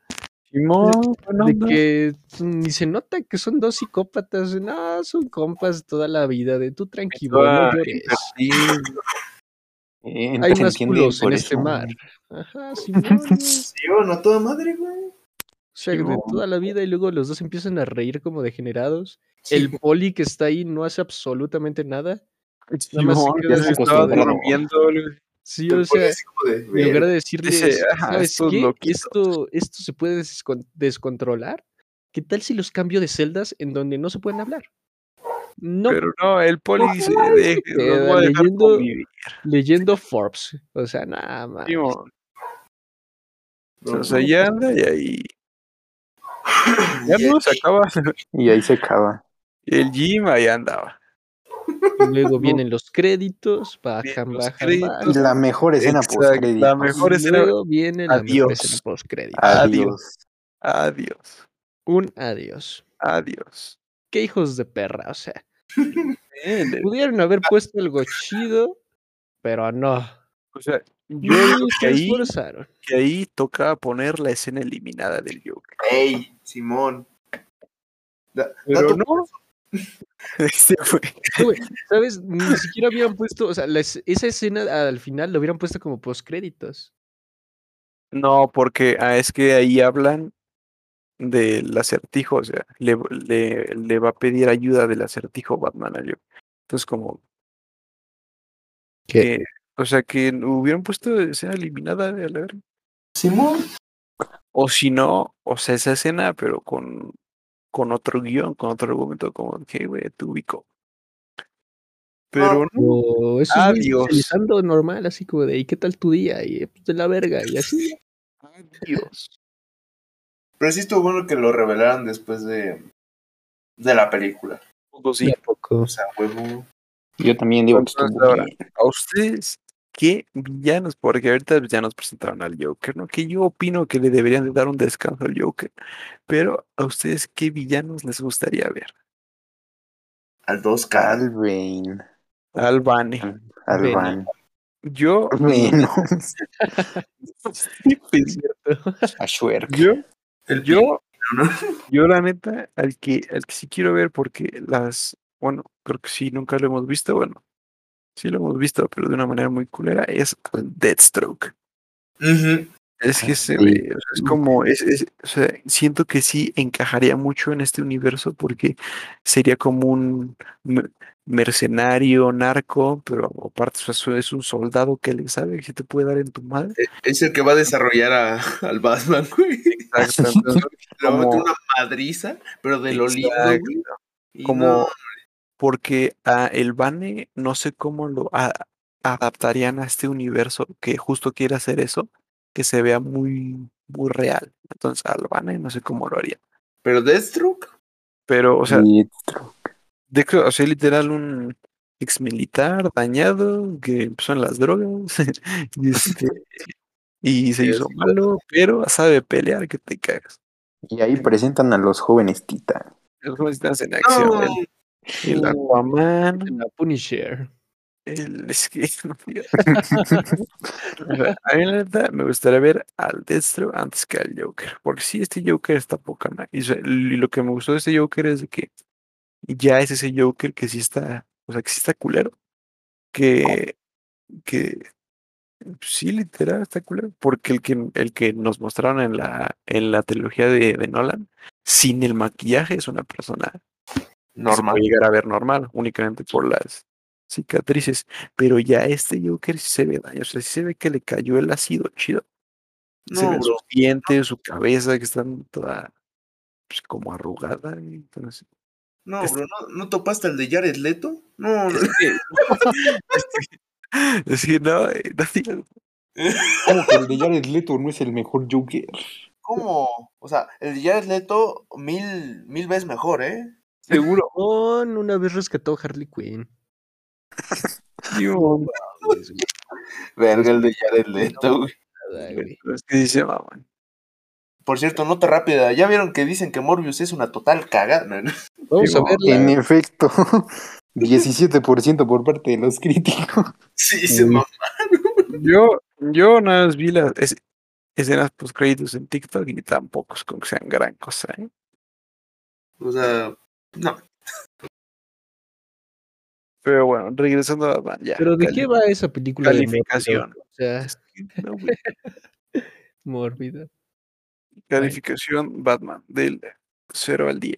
Simón, de onda". que ni se nota que son dos psicópatas. No, son compas toda la vida. De tú tranquilo, no llores. Hay más culos en por este eso. mar. Ajá, Simón. Sí, bueno, a toda madre, güey. O sea, de toda la vida y luego los dos empiezan a reír como degenerados. Sí, El poli que está ahí no hace absolutamente nada. Nada más se Simón, queda ya se así estaba acostumbrado. durmiendo, güey. Sí, o sea, de, en lugar de "Ajá, ¿sabes estos qué? loquitos". Esto, esto se puede descon- descontrolar. ¿Qué tal si los cambio de celdas en donde no se pueden hablar? No, Pero no, el poli dice, Ay, "Deje- qué los peda, voy a dejar leyendo- convivir". leyendo Forbes. O sea, nada más. No, O sea, ya anda y ahí. Ya Y- no se acaba. Y ahí se acaba. El gym ahí andaba. Y luego vienen los créditos, bajan, los bajan, créditos. Y bajan. la mejor escena Exacto, post créditos. la mejor Y escena- luego viene la mejor Adiós. escena post-créditos. Adiós. Adiós. Un adiós. Adiós. Qué hijos de perra, o sea. Pudieron haber puesto algo chido, pero no. O sea, yo digo que ahí, esforzaron. que ahí tocaba poner la escena eliminada del Joker. Ey, Simón. Da- Pero dato, no, Se fue. ¿Sabes? Ni siquiera habían puesto, o sea, la es- esa escena al final lo hubieran puesto como postcréditos. No, porque ah, es que ahí hablan del acertijo, o sea, le, le, le va a pedir ayuda del acertijo Batman a Joker. Entonces, como ¿Qué? que, o sea, que hubieran puesto escena eliminada de la. Simón. O si no, o sea, esa escena, pero con, con otro guion, con otro argumento, como que, güey, te ubico. Pero no, O esos güeyes Adiós. socializando normal, así como de, ¿y qué tal tu día? Y pues, de la verga, y así. Dios. Pero sí estuvo bueno que lo revelaran después de, de la película. Todo sí. Tampoco. O sea, huevo. Yo también digo que estuvo bien. ¿A ustedes qué villanos? Porque ahorita ya nos presentaron al Joker, ¿no? Que yo opino que le deberían de dar un descanso al Joker. Pero ¿a ustedes qué villanos les gustaría ver? Al dos caras. Al Bane. Al Bane. Yo, Venom. pues, A Shrek. yo, El yo, yo la neta, al que, al que sí quiero ver porque las, bueno, creo que sí, nunca lo hemos visto, bueno, sí lo hemos visto, pero de una manera muy culera, es al Deathstroke. Es que Ah, se sí. ve, o sea, es como, es, es- o sea, siento que sí encajaría mucho en este universo porque sería como un me- mercenario, narco, pero aparte o sea, es un soldado que le sabe que se te puede dar en tu madre. Es el que va a desarrollar a- al Batman, güey. Exacto, entonces, Le va a meter Como- una madriza, pero de lo lindo, güey. Como no, porque a el Bane no sé cómo lo a- adaptarían a este universo que justo quiere hacer eso, que se vea muy, muy real. Entonces al Bane no sé cómo lo haría. pero Deathstroke. Pero, o sea, Deathstroke. O sea, literal un ex militar dañado que empezó en las drogas y, este, y se hizo malo, pero sabe pelear que te cagas. Y ahí presentan a los jóvenes Titán. Los jóvenes están en acción. No, El, el Aquaman, La Punisher. el es que a mí la neta me gustaría ver al Destro antes que al Joker, porque sí, este Joker está poca madre. Y, lo que me gustó de este Joker es de que ya es ese Joker que sí está, o sea, que sí está culero, que, que sí, literal está culero, porque el que, el que nos mostraron en la, en la trilogía de, de Nolan, sin el maquillaje es una persona se normal. puede llegar a ver normal, únicamente por las cicatrices, pero ya este Joker sí se ve daño, o sea, sí se ve que le cayó el ácido chido. se No, ven bro. sus dientes, su cabeza que están toda pues, como arrugada. y entonces, No, Es- bro, ¿no, ¿no topaste el de Jared Leto? No, no. es que, es que no, eh, no ¿Cómo que el de Jared Leto no es el mejor Joker? ¿Cómo? O sea, el de Jared Leto mil, mil veces mejor, ¿eh? Seguro. On una vez rescató a Harley Quinn. Digo, Verga, el de Jared Leto, güey. Es que dice, mamá, Por cierto, nota rápida. ¿Ya vieron que dicen que Morbius es una total cagada? Vamos a verla. En efecto, 17% por parte de los críticos. Sí, se Uy. mamá. Yo, yo nada más vi las es- escenas post créditos en TikTok y tampoco es como que sean gran cosa, ¿eh? O sea, no. Pero bueno, regresando a Batman, ya. Pero ¿de qué va esa película? de Calificación. Mórbido? O sea, no, mórbida. Calificación Batman del 0 al 10.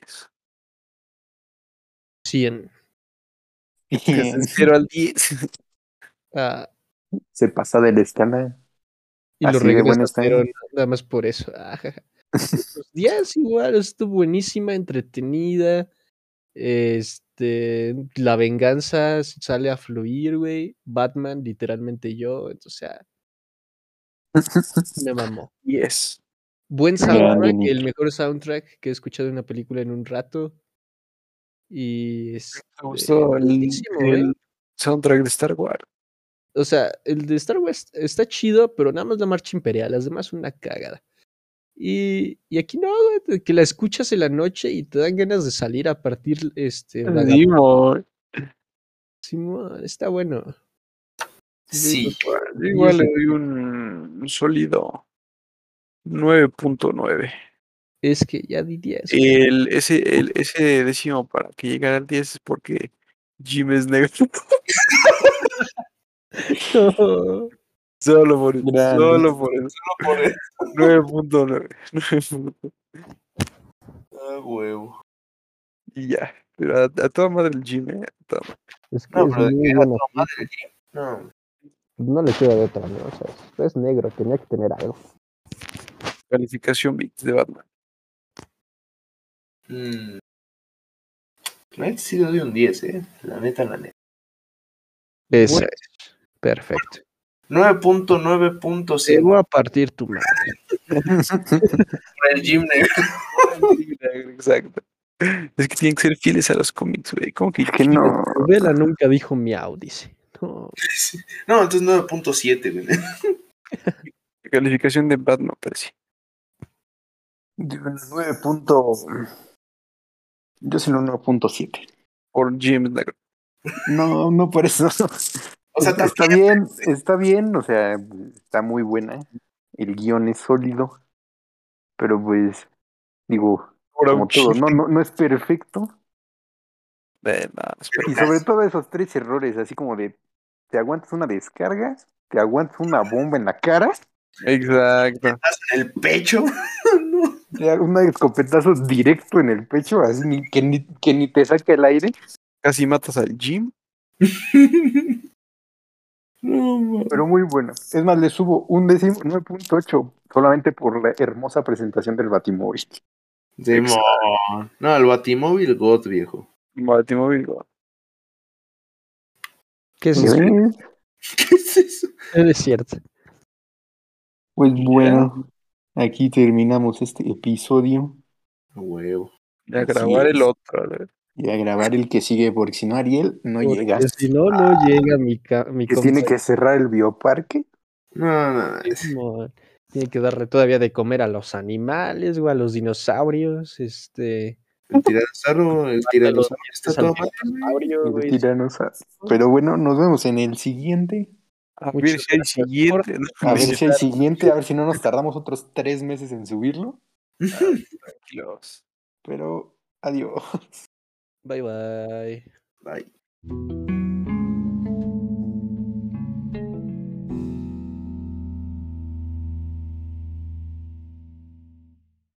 100. Bien. 0 al 10. Ah, Se pasa de la escala. y lo Así de regresa bueno a está. cero, nada más por eso. Ah. Pues, 10 igual, estuvo buenísima, entretenida. Este, la venganza sale a fluir, güey. Batman, literalmente yo. Entonces, o sea, me mamó. 10. Buen soundtrack, el mejor soundtrack que he escuchado en una película en un rato. Y este, Me gustó el, ¿eh? el soundtrack de Star Wars. O sea, el de Star Wars está chido, pero nada más la marcha imperial, las demás una cagada. Y, y aquí no, que la escuchas en la noche y te dan ganas de salir a partir este. Digo, Simón, está bueno. Sí. igual le doy un, sólido 9.9. Es que ya di 10. El, ese, el, ese décimo para que llegara al 10 es porque Jim es negro. Solo por eso. Grande. Solo por eso. por eso. 9.9. Ah, huevo. Y ya. Pero a, a toda madre el Jim, ¿eh? A toda madre. Es que No, es pero de muy que bueno. tu madre, Jim. No. No le queda de otra, ¿no? O sea, es negro, tenía que tener algo. Calificación Bits de Batman. Mm. Sí le doy un 10, eh. La neta, la neta. Esa Bueno. es. Perfecto. 9.9.0 Te voy a partir tu madre. el Jim negro. Exacto. Es que tienen que ser fieles a los cómics, güey. ¿Cómo que que no. Vela nunca dijo miau, dice. No, No, entonces 9.7, güey. Calificación de Batman, pero sí. Yo en 9 punto... Yo soy un 9.7. Por Jim negro. No, no por eso. O sea, está bien, está bien, o sea, está muy buena. El guion es sólido. Pero pues, digo, como todo, no, no, no es perfecto. Eh, no. Y sobre todo esos tres errores, así como de te aguantas una descarga, te aguantas una bomba en la cara, Exacto. en el pecho. no. te un escopetazo directo en el pecho, así ni- que, ni, que ni te saque el aire. Casi matas al Jim. Pero muy bueno. Es más, le subo un décimo, 9.8, solamente por la hermosa presentación del Batimóvil. No, el Batimóvil God, viejo. Batimóvil. güey. ¿Qué es ¿Sí eso? ves? ¿Qué es eso? Es cierto. Pues bueno, aquí terminamos este episodio Huevo. Y a grabar el otro. Y a grabar el que sigue, porque si no, Ariel no Porque llega. si no, no llega mi, mi Que tiene que cerrar el bioparque. No, no, no. Simón. Tiene que darle todavía de comer a los animales o a los dinosaurios. Este. El tiranosaurio, el tiranosaurio está todo mal. dinosaurio, el tiranosaurio. Pero bueno, nos vemos en el siguiente. A Muchas ver si gracias siguiente. A ver si hay siguiente, a ver si no nos tardamos otros tres meses en subirlo. Tranquilos. Pero adiós. Bye bye. Bye.